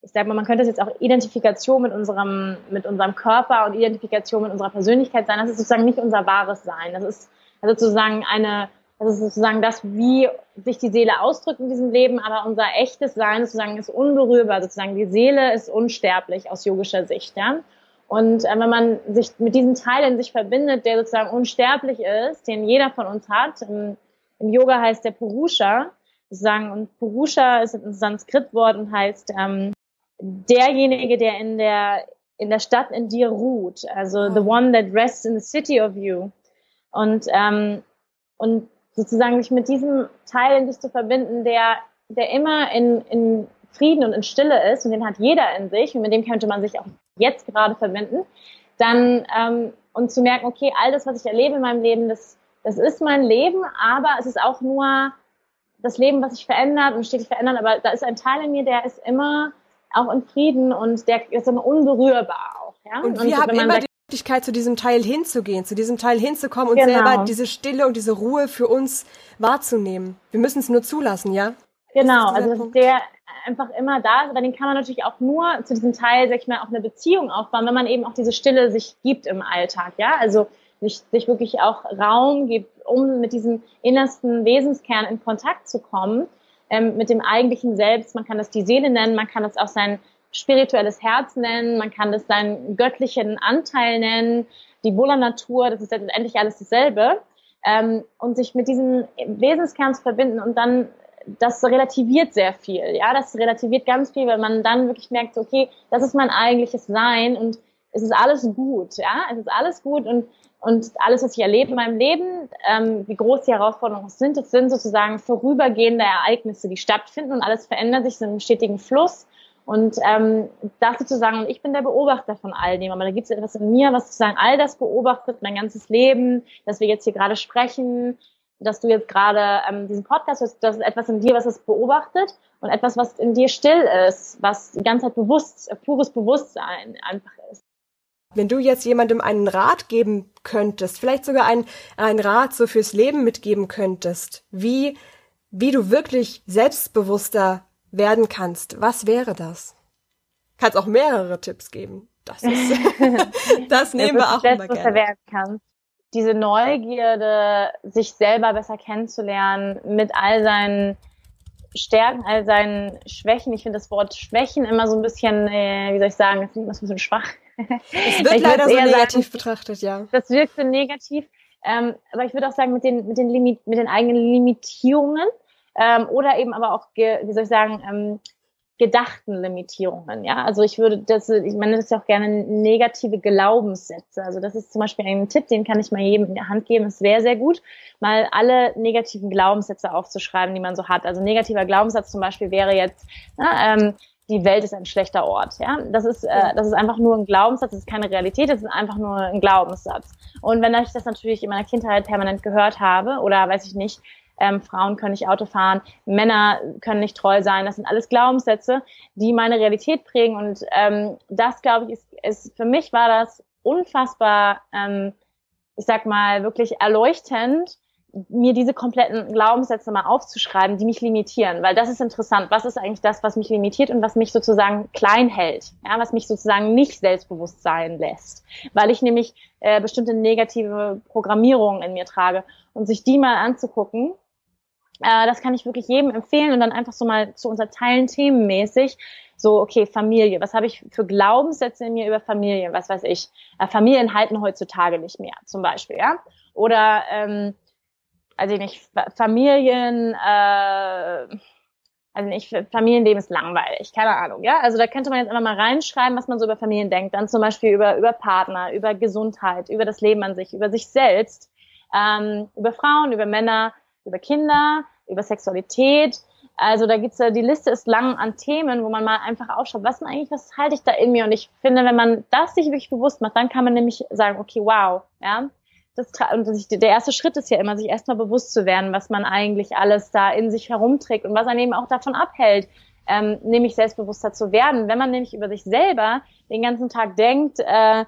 ich sag mal, man könnte es jetzt auch Identifikation mit unserem, mit unserem Körper und Identifikation mit unserer Persönlichkeit sein, das ist sozusagen nicht unser wahres Sein. Das ist sozusagen eine das ist sozusagen das, wie sich die Seele ausdrückt in diesem Leben, aber unser echtes Sein sozusagen ist unberührbar, sozusagen die Seele ist unsterblich aus yogischer Sicht, ja. Und äh, wenn man sich mit diesem Teil in sich verbindet, der sozusagen unsterblich ist, den jeder von uns hat, im, im Yoga heißt der Purusha, sozusagen, und Purusha ist ein Sanskritwort und heißt ähm, derjenige, der in der in der Stadt in dir ruht, also the one that rests in the city of you. Und ähm, und sozusagen sich mit diesem Teil in sich zu verbinden, der, der immer in, in Frieden und in Stille ist und den hat jeder in sich und mit dem könnte man sich auch jetzt gerade verbinden, dann ähm, und zu merken, okay, all das, was ich erlebe in meinem Leben, das, das ist mein Leben, aber es ist auch nur das Leben, was sich verändert und stetig verändert, aber da ist ein Teil in mir, der ist immer auch in Frieden und der ist immer unberührbar auch. Ja? Und, und wir haben immer Möglichkeit, zu diesem Teil hinzugehen, zu diesem Teil hinzukommen und genau. selber diese Stille und diese Ruhe für uns wahrzunehmen. Wir müssen es nur zulassen, ja? Genau, also dass der einfach immer da ist, aber den kann man natürlich auch nur zu diesem Teil, sag ich mal, auch eine Beziehung aufbauen, wenn man eben auch diese Stille sich gibt im Alltag, ja? Also sich, sich wirklich auch Raum gibt, um mit diesem innersten Wesenskern in Kontakt zu kommen. ähm, mit dem eigentlichen Selbst. Man kann das die Seele nennen, man kann das auch sein spirituelles Herz nennen, man kann das seinen göttlichen Anteil nennen, die Buddha-Natur, das ist letztendlich alles dasselbe. Ähm, und sich mit diesem Wesenskern zu verbinden und dann das relativiert sehr viel. Ja, das relativiert ganz viel, weil man dann wirklich merkt, okay, das ist mein eigentliches Sein und es ist alles gut. Ja, es ist alles gut und und alles, was ich erlebe in meinem Leben, ähm, wie groß die Herausforderungen sind, das sind sozusagen vorübergehende Ereignisse, die stattfinden und alles verändert sich, sind im stetigen Fluss. Und ähm, das sozusagen, und ich bin der Beobachter von all dem, aber da gibt es etwas in mir, was sozusagen all das beobachtet, mein ganzes Leben, dass wir jetzt hier gerade sprechen, dass du jetzt gerade ähm, diesen Podcast hast, das ist etwas in dir, was es beobachtet und etwas, was in dir still ist, was die ganze Zeit bewusst, pures Bewusstsein einfach ist. Wenn du jetzt jemandem einen Rat geben könntest, vielleicht sogar einen, einen Rat so fürs Leben mitgeben könntest, wie, wie du wirklich selbstbewusster werden kannst, was wäre das? Kannst auch mehrere Tipps geben. Das ist, [LAUGHS] das nehmen wir auch immer gerne. Werden kannst diese Neugierde, sich selber besser kennenzulernen, mit all seinen Stärken, all seinen Schwächen. Ich finde das Wort Schwächen immer so ein bisschen, äh, wie soll ich sagen, das ist immer so ein bisschen schwach. Es [LAUGHS] wird leider so negativ sagen, betrachtet, ja. Das wirkt so negativ. Ähm, aber ich würde auch sagen, mit den, mit den, Limit, mit den eigenen Limitierungen ähm, oder eben aber auch, wie soll ich sagen, ähm, gedachten Limitierungen. Ja, also ich würde das, ich meine, das ist ja auch gerne negative Glaubenssätze. Also das ist zum Beispiel ein Tipp, den kann ich mal jedem in der Hand geben. Ist sehr, sehr gut, mal alle negativen Glaubenssätze aufzuschreiben, die man so hat. Also negativer Glaubenssatz zum Beispiel wäre jetzt, na, ähm, die Welt ist ein schlechter Ort. Ja, das ist äh, das ist einfach nur ein Glaubenssatz, das ist keine Realität, das ist einfach nur ein Glaubenssatz. Und wenn ich das natürlich in meiner Kindheit permanent gehört habe oder weiß ich nicht, ähm, Frauen können nicht Auto fahren, Männer können nicht treu sein. Das sind alles Glaubenssätze, die meine Realität prägen. Und ähm, das, glaube ich, ist, ist für mich war das unfassbar, ähm, ich sag mal, wirklich erleuchtend, mir diese kompletten Glaubenssätze mal aufzuschreiben, die mich limitieren, weil das ist interessant. Was ist eigentlich das, was mich limitiert und was mich sozusagen klein hält, ja, was mich sozusagen nicht selbstbewusst sein lässt, weil ich nämlich äh, bestimmte negative Programmierungen in mir trage und sich die mal anzugucken äh, das kann ich wirklich jedem empfehlen und dann einfach so mal zu unterteilen themenmäßig. So, okay, Familie. Was habe ich für Glaubenssätze in mir über Familie? Was weiß ich? Äh, Familien halten heutzutage nicht mehr, zum Beispiel, ja? Oder, ähm, also nicht, Familien, äh, also nicht, Familienleben ist langweilig, keine Ahnung, ja. Also da könnte man jetzt immer mal reinschreiben, was man so über Familien denkt. Dann zum Beispiel über, über Partner, über Gesundheit, über das Leben an sich, über sich selbst, ähm, über Frauen, über Männer, über Kinder, über Sexualität. Also da gibt's ja, die Liste ist lang an Themen, wo man mal einfach ausschaut, was denn eigentlich, was halte ich da in mir? Und ich finde, wenn man das sich wirklich bewusst macht, dann kann man nämlich sagen, okay, wow, ja. Das, und das, der erste Schritt ist ja immer, sich erstmal bewusst zu werden, was man eigentlich alles da in sich herumträgt und was einen eben auch davon abhält, ähm, nämlich selbstbewusster zu werden. Wenn man nämlich über sich selber den ganzen Tag denkt, äh,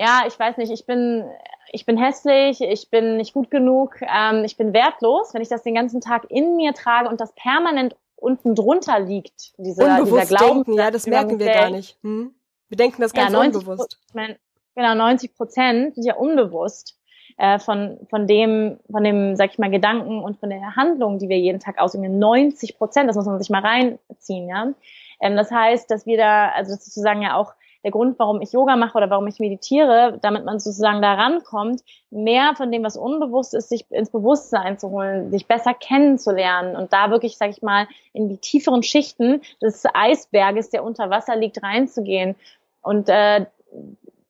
ja, ich weiß nicht, ich bin ich bin hässlich, ich bin nicht gut genug, ähm, ich bin wertlos, wenn ich das den ganzen Tag in mir trage und das permanent unten drunter liegt, diese, dieser Glauben. Denken, ja, das merken wir gar nicht. Hm? Wir denken das ganz ja, 90, unbewusst. Ich mein, genau, 90 Prozent sind ja unbewusst äh, von, von dem, von dem, sag ich mal, Gedanken und von der Handlung, die wir jeden Tag ausüben. 90 Prozent, das muss man sich mal reinziehen, ja. Ähm, das heißt, dass wir da, also das ist sozusagen ja auch der Grund, warum ich Yoga mache oder warum ich meditiere, damit man sozusagen da rankommt, mehr von dem, was unbewusst ist, sich ins Bewusstsein zu holen, sich besser kennenzulernen und da wirklich, sag ich mal, in die tieferen Schichten des Eisberges, der unter Wasser liegt, reinzugehen. Und äh,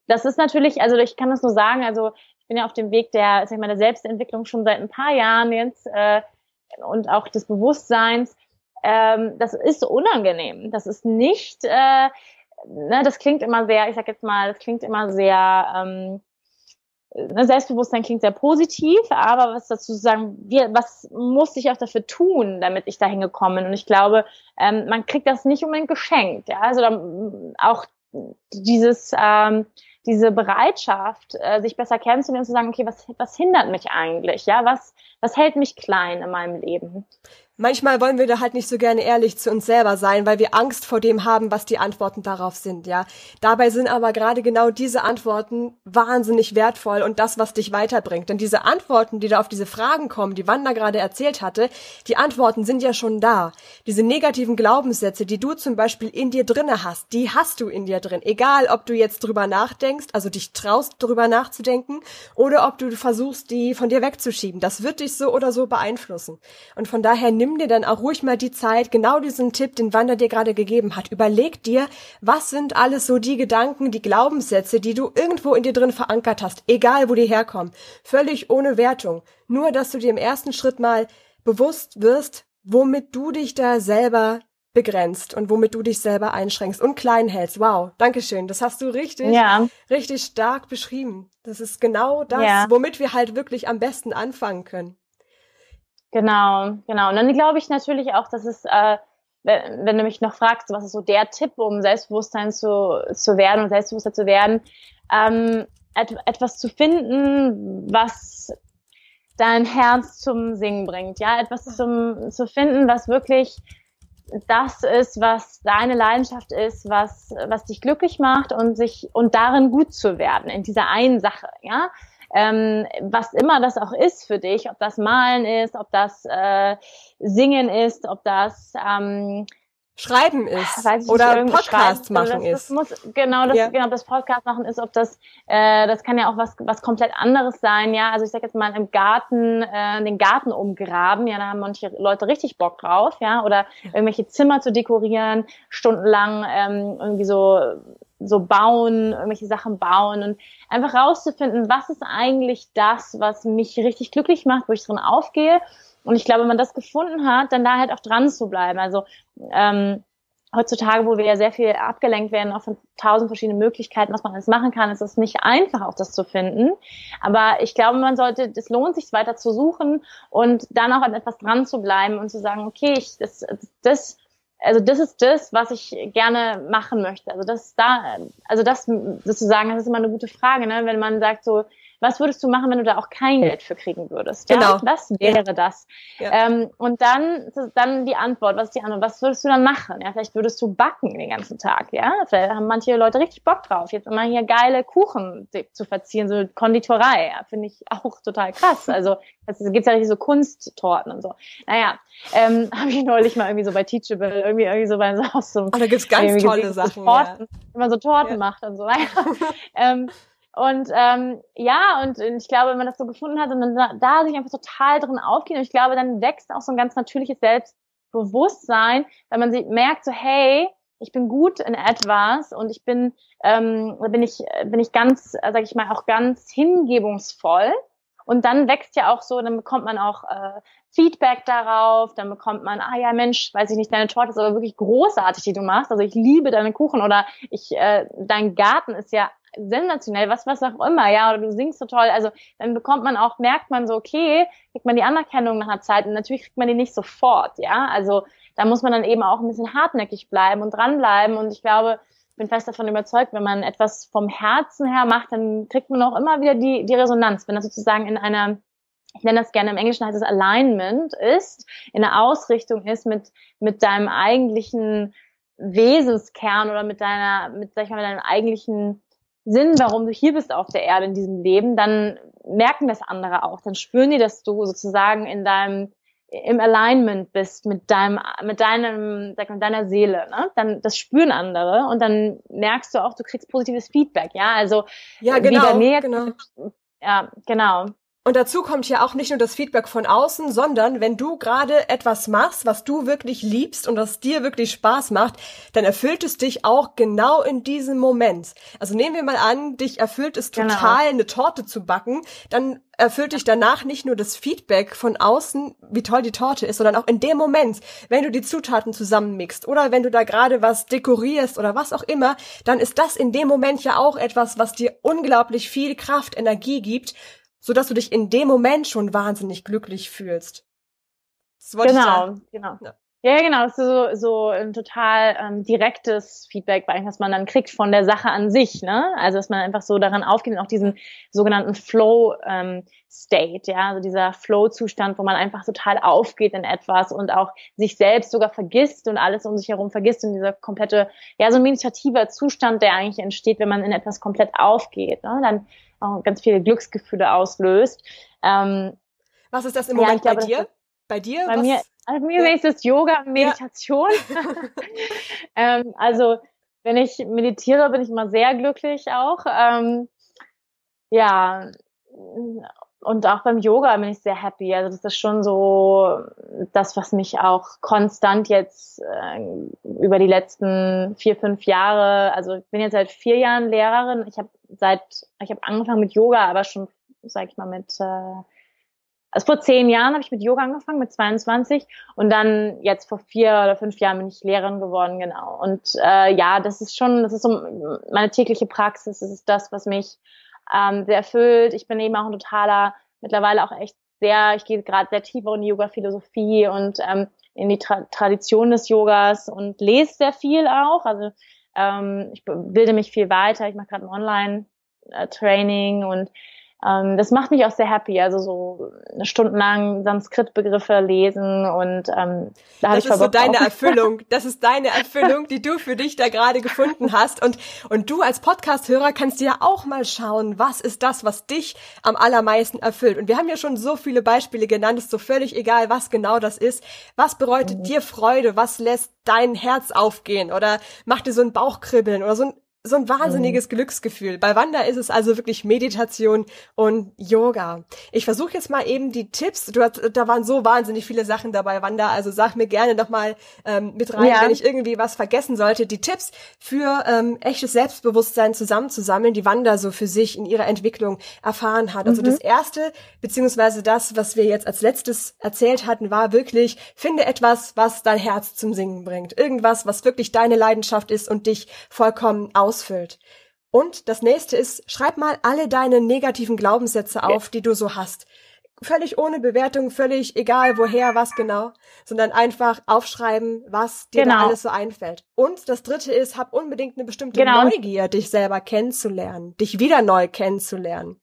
das ist natürlich, also ich kann das nur sagen, also ich bin ja auf dem Weg der, sag ich mal, der Selbstentwicklung schon seit ein paar Jahren jetzt äh, und auch des Bewusstseins. Ähm, das ist unangenehm. Das ist nicht äh, ne, das klingt immer sehr, ich sag jetzt mal, das klingt immer sehr, ähm, ne, Selbstbewusstsein klingt sehr positiv, aber was dazu sagen, wir, was muss ich auch dafür tun, damit ich dahin gekommen bin? Und ich glaube, ähm, man kriegt das nicht unbedingt geschenkt. Ja? Also dann, auch dieses, ähm, diese Bereitschaft, äh, sich besser kennenzulernen und zu sagen, okay, was, was hindert mich eigentlich? Ja, was, was hält mich klein in meinem Leben? Manchmal wollen wir da halt nicht so gerne ehrlich zu uns selber sein, weil wir Angst vor dem haben, was die Antworten darauf sind, ja. Dabei sind aber gerade genau diese Antworten wahnsinnig wertvoll und das, was dich weiterbringt. Denn diese Antworten, die da auf diese Fragen kommen, die Wanda gerade erzählt hatte, die Antworten sind ja schon da. Diese negativen Glaubenssätze, die du zum Beispiel in dir drinne hast, die hast du in dir drin. Egal, ob du jetzt drüber nachdenkst, also dich traust, drüber nachzudenken, oder ob du versuchst, die von dir wegzuschieben. Das wird dich so oder so beeinflussen. Und von daher nimm dir dann auch ruhig mal die Zeit, genau diesen Tipp, den Wanda dir gerade gegeben hat. Überleg dir, was sind alles so die Gedanken, die Glaubenssätze, die du irgendwo in dir drin verankert hast, egal wo die herkommen. Völlig ohne Wertung. Nur, dass du dir im ersten Schritt mal bewusst wirst, womit du dich da selber begrenzt und womit du dich selber einschränkst und klein hältst. Wow, Dankeschön. Das hast du richtig, ja. richtig stark beschrieben. Das ist genau das, ja. womit wir halt wirklich am besten anfangen können. Genau, genau. Und dann glaube ich natürlich auch, dass es, äh, wenn, wenn du mich noch fragst, was ist so der Tipp, um Selbstbewusstsein zu, zu werden und selbstbewusster zu werden, ähm, et etwas zu finden, was dein Herz zum Singen bringt, ja, etwas zum, zu finden, was wirklich das ist, was deine Leidenschaft ist, was, was dich glücklich macht und sich, und darin gut zu werden, in dieser einen Sache, ja ähm, was immer das auch ist für dich, ob das Malen ist, ob das äh, Singen ist, ob das ähm, Schreiben ist oder Podcast machen das, ist. Das muss, genau, das, ja. genau, das Podcast machen ist, ob das, äh, das kann ja auch was, was komplett anderes sein, ja. Also ich sag jetzt mal im Garten, äh, den Garten umgraben, ja, da haben manche Leute richtig Bock drauf, ja, oder irgendwelche Zimmer zu dekorieren, stundenlang ähm, irgendwie so so bauen, irgendwelche Sachen bauen und einfach rauszufinden, was ist eigentlich das, was mich richtig glücklich macht, wo ich drin aufgehe. Und ich glaube, wenn man das gefunden hat, dann da halt auch dran zu bleiben. Also ähm, heutzutage, wo wir ja sehr viel abgelenkt werden, auch von tausend verschiedenen Möglichkeiten, was man alles machen kann, ist es nicht einfach, auch das zu finden. Aber ich glaube, man sollte, es lohnt sich weiter zu suchen und dann auch an etwas dran zu bleiben und zu sagen, okay, ich, das, das also das ist das, was ich gerne machen möchte. Also das da, also das sozusagen, das ist immer eine gute Frage, ne? wenn man sagt so, was würdest du machen, wenn du da auch kein Geld für kriegen würdest? Ja, genau. Was wäre ja. das? Ja. Ähm, und dann, dann die Antwort, was ist die Antwort? Was würdest du dann machen? Ja, vielleicht würdest du backen den ganzen Tag, ja? Vielleicht haben manche Leute richtig Bock drauf, jetzt immer hier geile Kuchen zu verzieren, so Konditorei, ja, finde ich auch total krass. [LAUGHS] Also, es gibt ja richtig so Kunsttorten und so. Naja, ähm, [LAUGHS] habe ich neulich mal irgendwie so bei Teachable, irgendwie, irgendwie so bei [LAUGHS] so so. Oh, da gibt's ganz tolle gesehen, Sachen. Torten, ja. Wenn man so Torten ja. macht und so. Naja. ähm, und ähm, ja, und, ich glaube, wenn man das so gefunden hat und dann da, da sich einfach total drin aufgeht, und ich glaube, dann wächst auch so ein ganz natürliches Selbstbewusstsein, weil man sich merkt, so, hey, ich bin gut in etwas und ich bin, ähm, bin ich, bin ich ganz, sag ich mal, auch ganz hingebungsvoll. Und dann wächst ja auch so, dann bekommt man auch äh, Feedback darauf, dann bekommt man, ah ja, Mensch, weiß ich nicht, deine Torte ist aber wirklich großartig, die du machst. Also ich liebe deine Kuchen oder ich, äh, dein Garten ist ja sensationell, was, was auch immer, ja, oder du singst so toll. Also dann bekommt man auch, merkt man so, okay, kriegt man die Anerkennung nach einer Zeit und natürlich kriegt man die nicht sofort, ja. Also da muss man dann eben auch ein bisschen hartnäckig bleiben und dranbleiben und ich glaube, ich bin fest davon überzeugt, wenn man etwas vom Herzen her macht, dann kriegt man auch immer wieder die, die Resonanz, wenn das sozusagen in einer ich nenne das gerne im Englischen heißt es Alignment ist, in der Ausrichtung ist mit, mit deinem eigentlichen Wesenskern oder mit deiner, mit, sag ich mal, mit deinem eigentlichen Sinn, warum du hier bist auf der Erde in diesem Leben, dann merken das andere auch. Dann spüren die, dass du sozusagen in deinem im Alignment bist mit deinem mit deinem sag mal, deiner Seele, ne? Dann das spüren andere und dann merkst du auch, du kriegst positives Feedback, ja? Also ja genau, genau. ja genau. Und dazu kommt ja auch nicht nur das Feedback von außen, sondern wenn du gerade etwas machst, was du wirklich liebst und was dir wirklich Spaß macht, dann erfüllt es dich auch genau in diesem Moment. Also nehmen wir mal an, dich erfüllt es genau. total, genau. eine Torte zu backen, dann erfüllt dich danach nicht nur das Feedback von außen, wie toll die Torte ist, sondern auch in dem Moment, wenn du die Zutaten zusammenmixst oder wenn du da gerade was dekorierst oder was auch immer, dann ist das in dem Moment ja auch etwas, was dir unglaublich viel Kraft, Energie gibt so dass du dich in dem Moment schon wahnsinnig glücklich fühlst. genau, genau. Ja. Ja, genau, das ist so, so ein total ähm, direktes Feedback, was man dann kriegt von der Sache an sich, ne? Also dass man einfach so daran aufgeht und auch diesen sogenannten Flow ähm, State, ja, also dieser Flow-Zustand, wo man einfach total aufgeht in etwas und auch sich selbst sogar vergisst und alles um sich herum vergisst und dieser komplette, ja, so ein meditativer Zustand, der eigentlich entsteht, wenn man in etwas komplett aufgeht, ne? dann auch ganz viele Glücksgefühle auslöst. Ähm, Was ist das im Moment ja, bei dir? Bei dir? Bei was? mir also mir ja. ist es Yoga und Meditation. Ja. [LAUGHS] [LAUGHS] ähm, also wenn ich meditiere, bin ich immer sehr glücklich auch. Ähm, ja, und auch beim Yoga bin ich sehr happy. Also das ist schon so das, was mich auch konstant jetzt äh, über die letzten vier, fünf Jahre, also ich bin jetzt seit vier Jahren Lehrerin. Ich habe seit, ich habe angefangen mit Yoga, aber schon, sag ich mal, mit äh, also vor zehn Jahren habe ich mit Yoga angefangen, mit 22 und dann jetzt vor vier oder fünf Jahren bin ich Lehrerin geworden, genau. Und äh, ja, das ist schon, das ist so meine tägliche Praxis, das ist das, was mich ähm, sehr erfüllt. Ich bin eben auch ein totaler, mittlerweile auch echt sehr, ich gehe gerade sehr tiefer in die Yoga-Philosophie und ähm, in die Tra Tradition des Yogas und lese sehr viel auch. Also ähm, ich bilde mich viel weiter, ich mache gerade ein Online-Training und ähm, das macht mich auch sehr happy, also so stundenlang Sanskrit-Begriffe lesen und ähm, da Das ist so deine auf. Erfüllung. [LAUGHS] Das ist deine Erfüllung, die du für dich da gerade gefunden hast. Und, und du als Podcast-Hörer kannst dir ja auch mal schauen, was ist das, was dich am allermeisten erfüllt. Und wir haben ja schon so viele Beispiele genannt, ist so völlig egal, was genau das ist. Was bedeutet mhm. dir Freude? Was lässt dein Herz aufgehen? Oder macht dir so ein Bauchkribbeln oder so ein so ein wahnsinniges mhm. Glücksgefühl. Bei Wanda ist es also wirklich Meditation und Yoga. Ich versuche jetzt mal eben die Tipps. Du hast, da waren so wahnsinnig viele Sachen dabei, Wanda. Also sag mir gerne noch mal ähm, mit rein, ja. wenn ich irgendwie was vergessen sollte. Die Tipps für ähm, echtes Selbstbewusstsein zusammenzusammeln, die Wanda so für sich in ihrer Entwicklung erfahren hat. Also mhm. das erste beziehungsweise das, was wir jetzt als letztes erzählt hatten, war wirklich finde etwas, was dein Herz zum Singen bringt. Irgendwas, was wirklich deine Leidenschaft ist und dich vollkommen aus ausfüllt. Und das nächste ist, schreib mal alle deine negativen Glaubenssätze auf, die du so hast. Völlig ohne Bewertung, völlig egal woher, was genau, sondern einfach aufschreiben, was dir genau. da alles so einfällt. Und das dritte ist, hab unbedingt eine bestimmte genau. Neugier, dich selber kennenzulernen, dich wieder neu kennenzulernen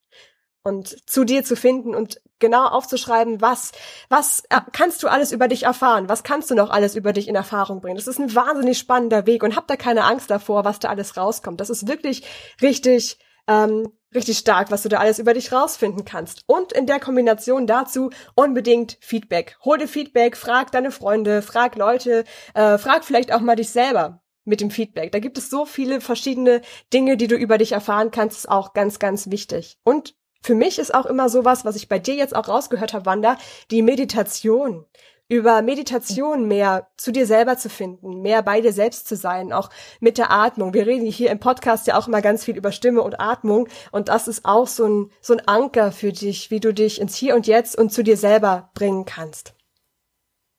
und zu dir zu finden und genau aufzuschreiben, was, was äh, kannst du alles über dich erfahren? Was kannst du noch alles über dich in Erfahrung bringen? Das ist ein wahnsinnig spannender Weg und hab da keine Angst davor, was da alles rauskommt. Das ist wirklich richtig, ähm, richtig stark, was du da alles über dich rausfinden kannst. Und in der Kombination dazu unbedingt Feedback. Hol dir Feedback, frag deine Freunde, frag Leute, äh, frag vielleicht auch mal dich selber mit dem Feedback. Da gibt es so viele verschiedene Dinge, die du über dich erfahren kannst, ist auch ganz, ganz wichtig. Und für mich ist auch immer sowas, was ich bei dir jetzt auch rausgehört habe, Wanda, die Meditation. Über Meditation mehr zu dir selber zu finden, mehr bei dir selbst zu sein, auch mit der Atmung. Wir reden hier im Podcast ja auch immer ganz viel über Stimme und Atmung und das ist auch so ein, so ein Anker für dich, wie du dich ins Hier und Jetzt und zu dir selber bringen kannst.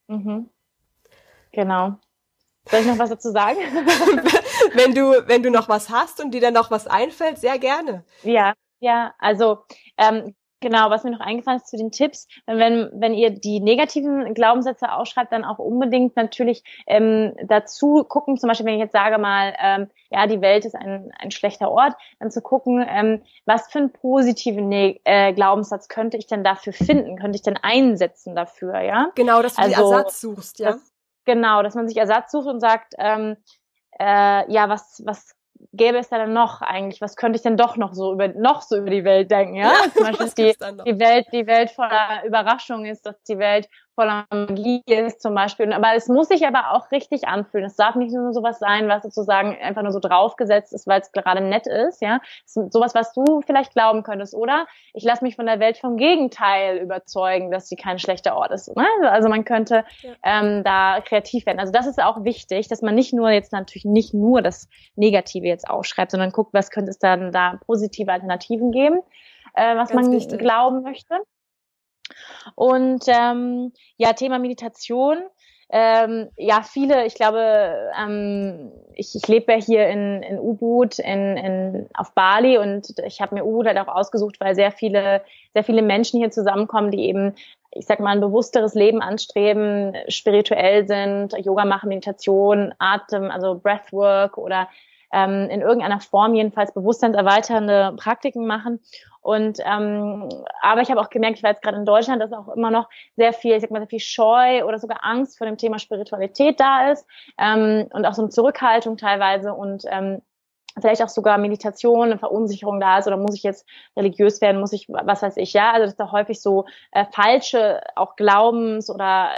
Mhm. Genau. Soll ich noch was dazu sagen? [LAUGHS] wenn du, wenn du noch was hast und dir dann noch was einfällt, sehr gerne. Ja, ja, also ähm, genau, was mir noch eingefallen ist zu den Tipps, wenn, wenn ihr die negativen Glaubenssätze ausschreibt, dann auch unbedingt natürlich ähm, dazu gucken, zum Beispiel, wenn ich jetzt sage mal, ähm, ja, die Welt ist ein, ein schlechter Ort, dann zu gucken, ähm, was für einen positiven ne äh, Glaubenssatz könnte ich denn dafür finden, könnte ich denn einsetzen dafür, ja? Genau, dass du also, Ersatz suchst, ja. Das, genau, dass man sich Ersatz sucht und sagt, ähm, äh, ja, was, was gäbe es da dann noch eigentlich? Was könnte ich denn doch noch so über noch so über die Welt denken? Ja, ja zum Beispiel die, die Welt, die Welt voller Überraschung ist, dass die Welt voller Magie ist zum Beispiel. Aber es muss sich aber auch richtig anfühlen. Es darf nicht nur sowas sein, was sozusagen einfach nur so draufgesetzt ist, weil es gerade nett ist. Ja, sowas, was du vielleicht glauben könntest. Oder ich lasse mich von der Welt vom Gegenteil überzeugen, dass sie kein schlechter Ort ist. Ne? Also man könnte ja. ähm, da kreativ werden. Also das ist auch wichtig, dass man nicht nur jetzt natürlich nicht nur das Negative jetzt aufschreibt, sondern guckt, was könnte es dann da positive Alternativen geben, äh, was Ganz man wichtig. glauben möchte. Und ähm, ja, Thema Meditation. Ähm, ja, viele, ich glaube, ähm, ich, ich lebe ja hier in, in Ubud in, in, auf Bali und ich habe mir Ubud halt auch ausgesucht, weil sehr viele, sehr viele Menschen hier zusammenkommen, die eben ich sag mal, ein bewussteres Leben anstreben, spirituell sind, Yoga machen, Meditation, Atem, also Breathwork oder ähm, in irgendeiner Form jedenfalls bewusstseinserweiternde Praktiken machen. Und ähm, aber ich habe auch gemerkt, ich war jetzt gerade in Deutschland, dass auch immer noch sehr viel, ich sag mal, sehr viel Scheu oder sogar Angst vor dem Thema Spiritualität da ist ähm, und auch so eine Zurückhaltung teilweise und ähm, vielleicht auch sogar Meditation, eine Verunsicherung da ist oder muss ich jetzt religiös werden, muss ich, was weiß ich, ja, also dass da häufig so äh, falsche auch Glaubens- oder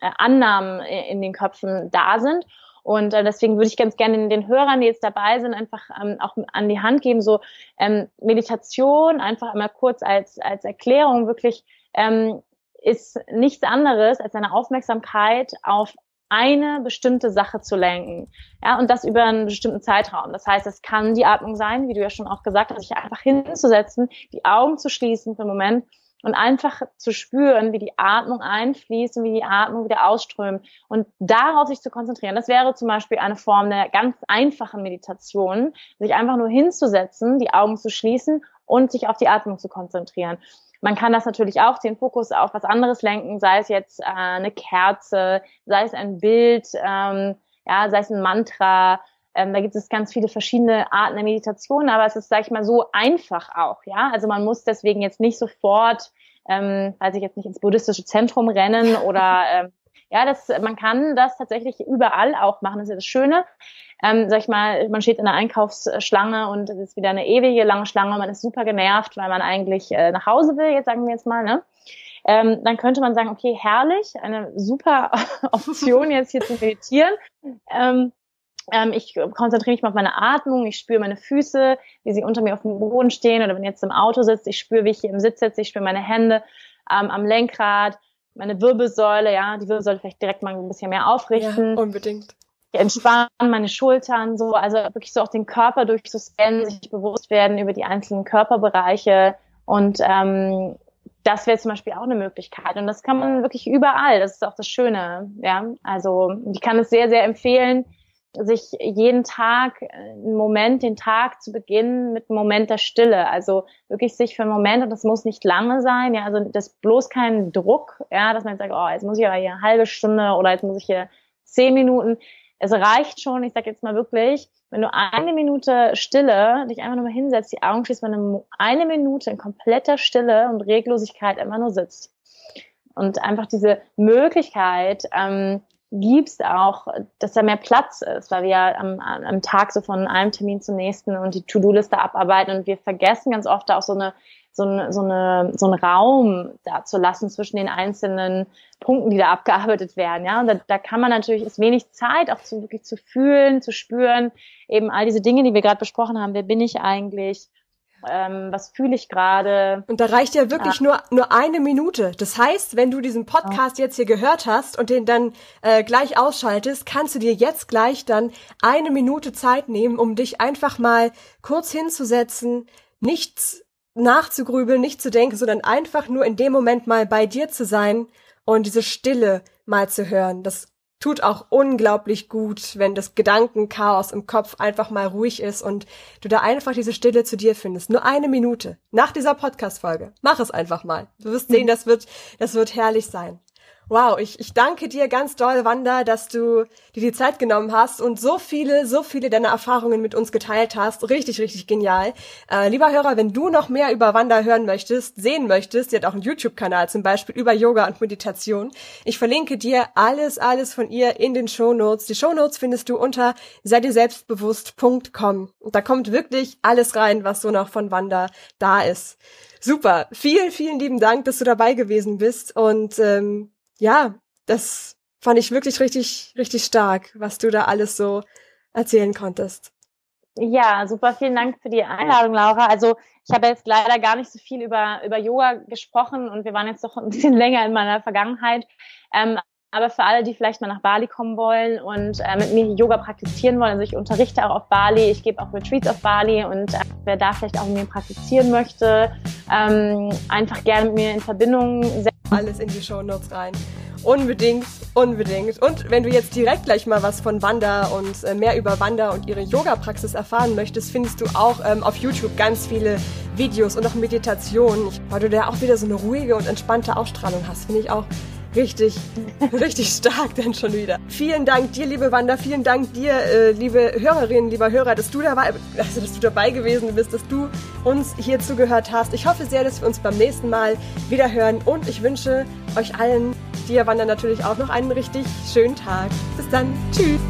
äh, Annahmen in den Köpfen da sind. Und äh, deswegen würde ich ganz gerne den Hörern, die jetzt dabei sind, einfach ähm, auch an die Hand geben, so ähm, Meditation, einfach einmal kurz als, als Erklärung wirklich, ähm, ist nichts anderes als eine Aufmerksamkeit auf eine bestimmte Sache zu lenken. Ja, und das über einen bestimmten Zeitraum. Das heißt, es kann die Atmung sein, wie du ja schon auch gesagt hast, sich einfach hinzusetzen, die Augen zu schließen für einen Moment und einfach zu spüren, wie die Atmung einfließt und wie die Atmung wieder ausströmt und darauf sich zu konzentrieren. Das wäre zum Beispiel eine Form der ganz einfachen Meditation, sich einfach nur hinzusetzen, die Augen zu schließen und sich auf die Atmung zu konzentrieren. Man kann das natürlich auch den Fokus auf was anderes lenken, sei es jetzt äh, eine Kerze, sei es ein Bild, ähm, ja, sei es ein Mantra. Ähm, da gibt es ganz viele verschiedene Arten der Meditation, aber es ist, sag ich mal, so einfach auch, ja. Also man muss deswegen jetzt nicht sofort, ähm, weiß ich jetzt nicht ins buddhistische Zentrum rennen oder [LAUGHS] ähm, ja, das, man kann das tatsächlich überall auch machen. Das ist ja das Schöne. Ähm, sag ich mal, man steht in einer Einkaufsschlange und es ist wieder eine ewige lange Schlange. Man ist super genervt, weil man eigentlich äh, nach Hause will, jetzt sagen wir jetzt mal, ne? Ähm, dann könnte man sagen, okay, herrlich, eine super [LAUGHS] Option jetzt hier zu meditieren. Ähm, ähm, ich konzentriere mich mal auf meine Atmung, ich spüre meine Füße, wie sie unter mir auf dem Boden stehen oder wenn ich jetzt im Auto sitze, ich spüre, wie ich hier im Sitz sitze, ich spüre meine Hände ähm, am Lenkrad, meine Wirbelsäule, ja, die Wirbelsäule vielleicht direkt mal ein bisschen mehr aufrichten. Ja, unbedingt. Ich entspannen meine Schultern, so, also wirklich so auch den Körper durchzuscannen, sich bewusst werden über die einzelnen Körperbereiche und ähm, das wäre zum Beispiel auch eine Möglichkeit. Und das kann man wirklich überall. Das ist auch das Schöne. Ja, also ich kann es sehr, sehr empfehlen, sich jeden Tag äh, einen Moment, den Tag zu beginnen mit einem Moment der Stille. Also wirklich sich für einen Moment, und das muss nicht lange sein, ja, also das bloß kein Druck, ja, dass man jetzt sagt, oh, jetzt muss ich aber hier eine halbe Stunde oder jetzt muss ich hier zehn Minuten. Es reicht schon, ich sag jetzt mal wirklich, wenn du eine Minute Stille dich einfach nur mal hinsetzt, die Augen schließt, wenn du eine Minute in kompletter Stille und Reglosigkeit einfach nur sitzt. Und einfach diese Möglichkeit, ähm, gibst auch, dass da mehr Platz ist, weil wir ja am, am Tag so von einem Termin zum nächsten und die To-Do-Liste abarbeiten und wir vergessen ganz oft auch so eine so, eine, so, eine, so einen Raum da zu lassen zwischen den einzelnen Punkten, die da abgearbeitet werden. Ja, und da, da kann man natürlich, ist wenig Zeit, auch zu, wirklich zu fühlen, zu spüren, eben all diese Dinge, die wir gerade besprochen haben. Wer bin ich eigentlich? Ähm, was fühle ich gerade. Und da reicht ja wirklich ja. nur nur eine Minute. Das heißt, wenn du diesen Podcast ja. jetzt hier gehört hast und den dann äh, gleich ausschaltest, kannst du dir jetzt gleich dann eine Minute Zeit nehmen, um dich einfach mal kurz hinzusetzen, nichts nachzugrübeln, nicht zu denken, sondern einfach nur in dem Moment mal bei dir zu sein und diese Stille mal zu hören. Das tut auch unglaublich gut, wenn das Gedankenchaos im Kopf einfach mal ruhig ist und du da einfach diese Stille zu dir findest. Nur eine Minute nach dieser Podcast-Folge. Mach es einfach mal. Du wirst sehen, [LAUGHS] das wird, das wird herrlich sein. Wow, ich, ich danke dir ganz doll, Wanda, dass du dir die Zeit genommen hast und so viele, so viele deiner Erfahrungen mit uns geteilt hast. Richtig, richtig genial. Äh, lieber Hörer, wenn du noch mehr über Wanda hören möchtest, sehen möchtest, sie hat auch einen YouTube-Kanal zum Beispiel über Yoga und Meditation. Ich verlinke dir alles, alles von ihr in den Show Notes. Die Show Notes findest du unter sei dir selbstbewusst.com. Und da kommt wirklich alles rein, was so noch von Wanda da ist. Super. Vielen, vielen lieben Dank, dass du dabei gewesen bist und ähm, ja, das fand ich wirklich richtig, richtig stark, was du da alles so erzählen konntest. Ja, super, vielen Dank für die Einladung, Laura. Also ich habe jetzt leider gar nicht so viel über, über Yoga gesprochen und wir waren jetzt doch ein bisschen [LAUGHS] länger in meiner Vergangenheit. Ähm, Aber für alle, die vielleicht mal nach Bali kommen wollen und äh, mit mir Yoga praktizieren wollen, also ich unterrichte auch auf Bali, ich gebe auch Retreats auf Bali und äh, wer da vielleicht auch mit mir praktizieren möchte, ähm, einfach gerne mit mir in Verbindung setzen. Alles in die Show Notes rein. Unbedingt, unbedingt. Und wenn du jetzt direkt gleich mal was von Wanda und äh, mehr über Wanda und ihre Yoga-Praxis erfahren möchtest, findest du auch ähm, auf YouTube ganz viele Videos und auch Meditationen, weil du da auch wieder so eine ruhige und entspannte Ausstrahlung hast. Finde ich auch richtig, richtig stark denn schon wieder. Vielen Dank dir, liebe Wanda, vielen Dank dir, äh, liebe Hörerinnen, lieber Hörer, dass du dabei, also, dass du dabei gewesen bist, dass du uns hier zugehört hast. Ich hoffe sehr, dass wir uns beim nächsten Mal wieder hören und ich wünsche euch allen, dir Wanda natürlich auch noch einen richtig schönen Tag. Bis dann. Tschüss.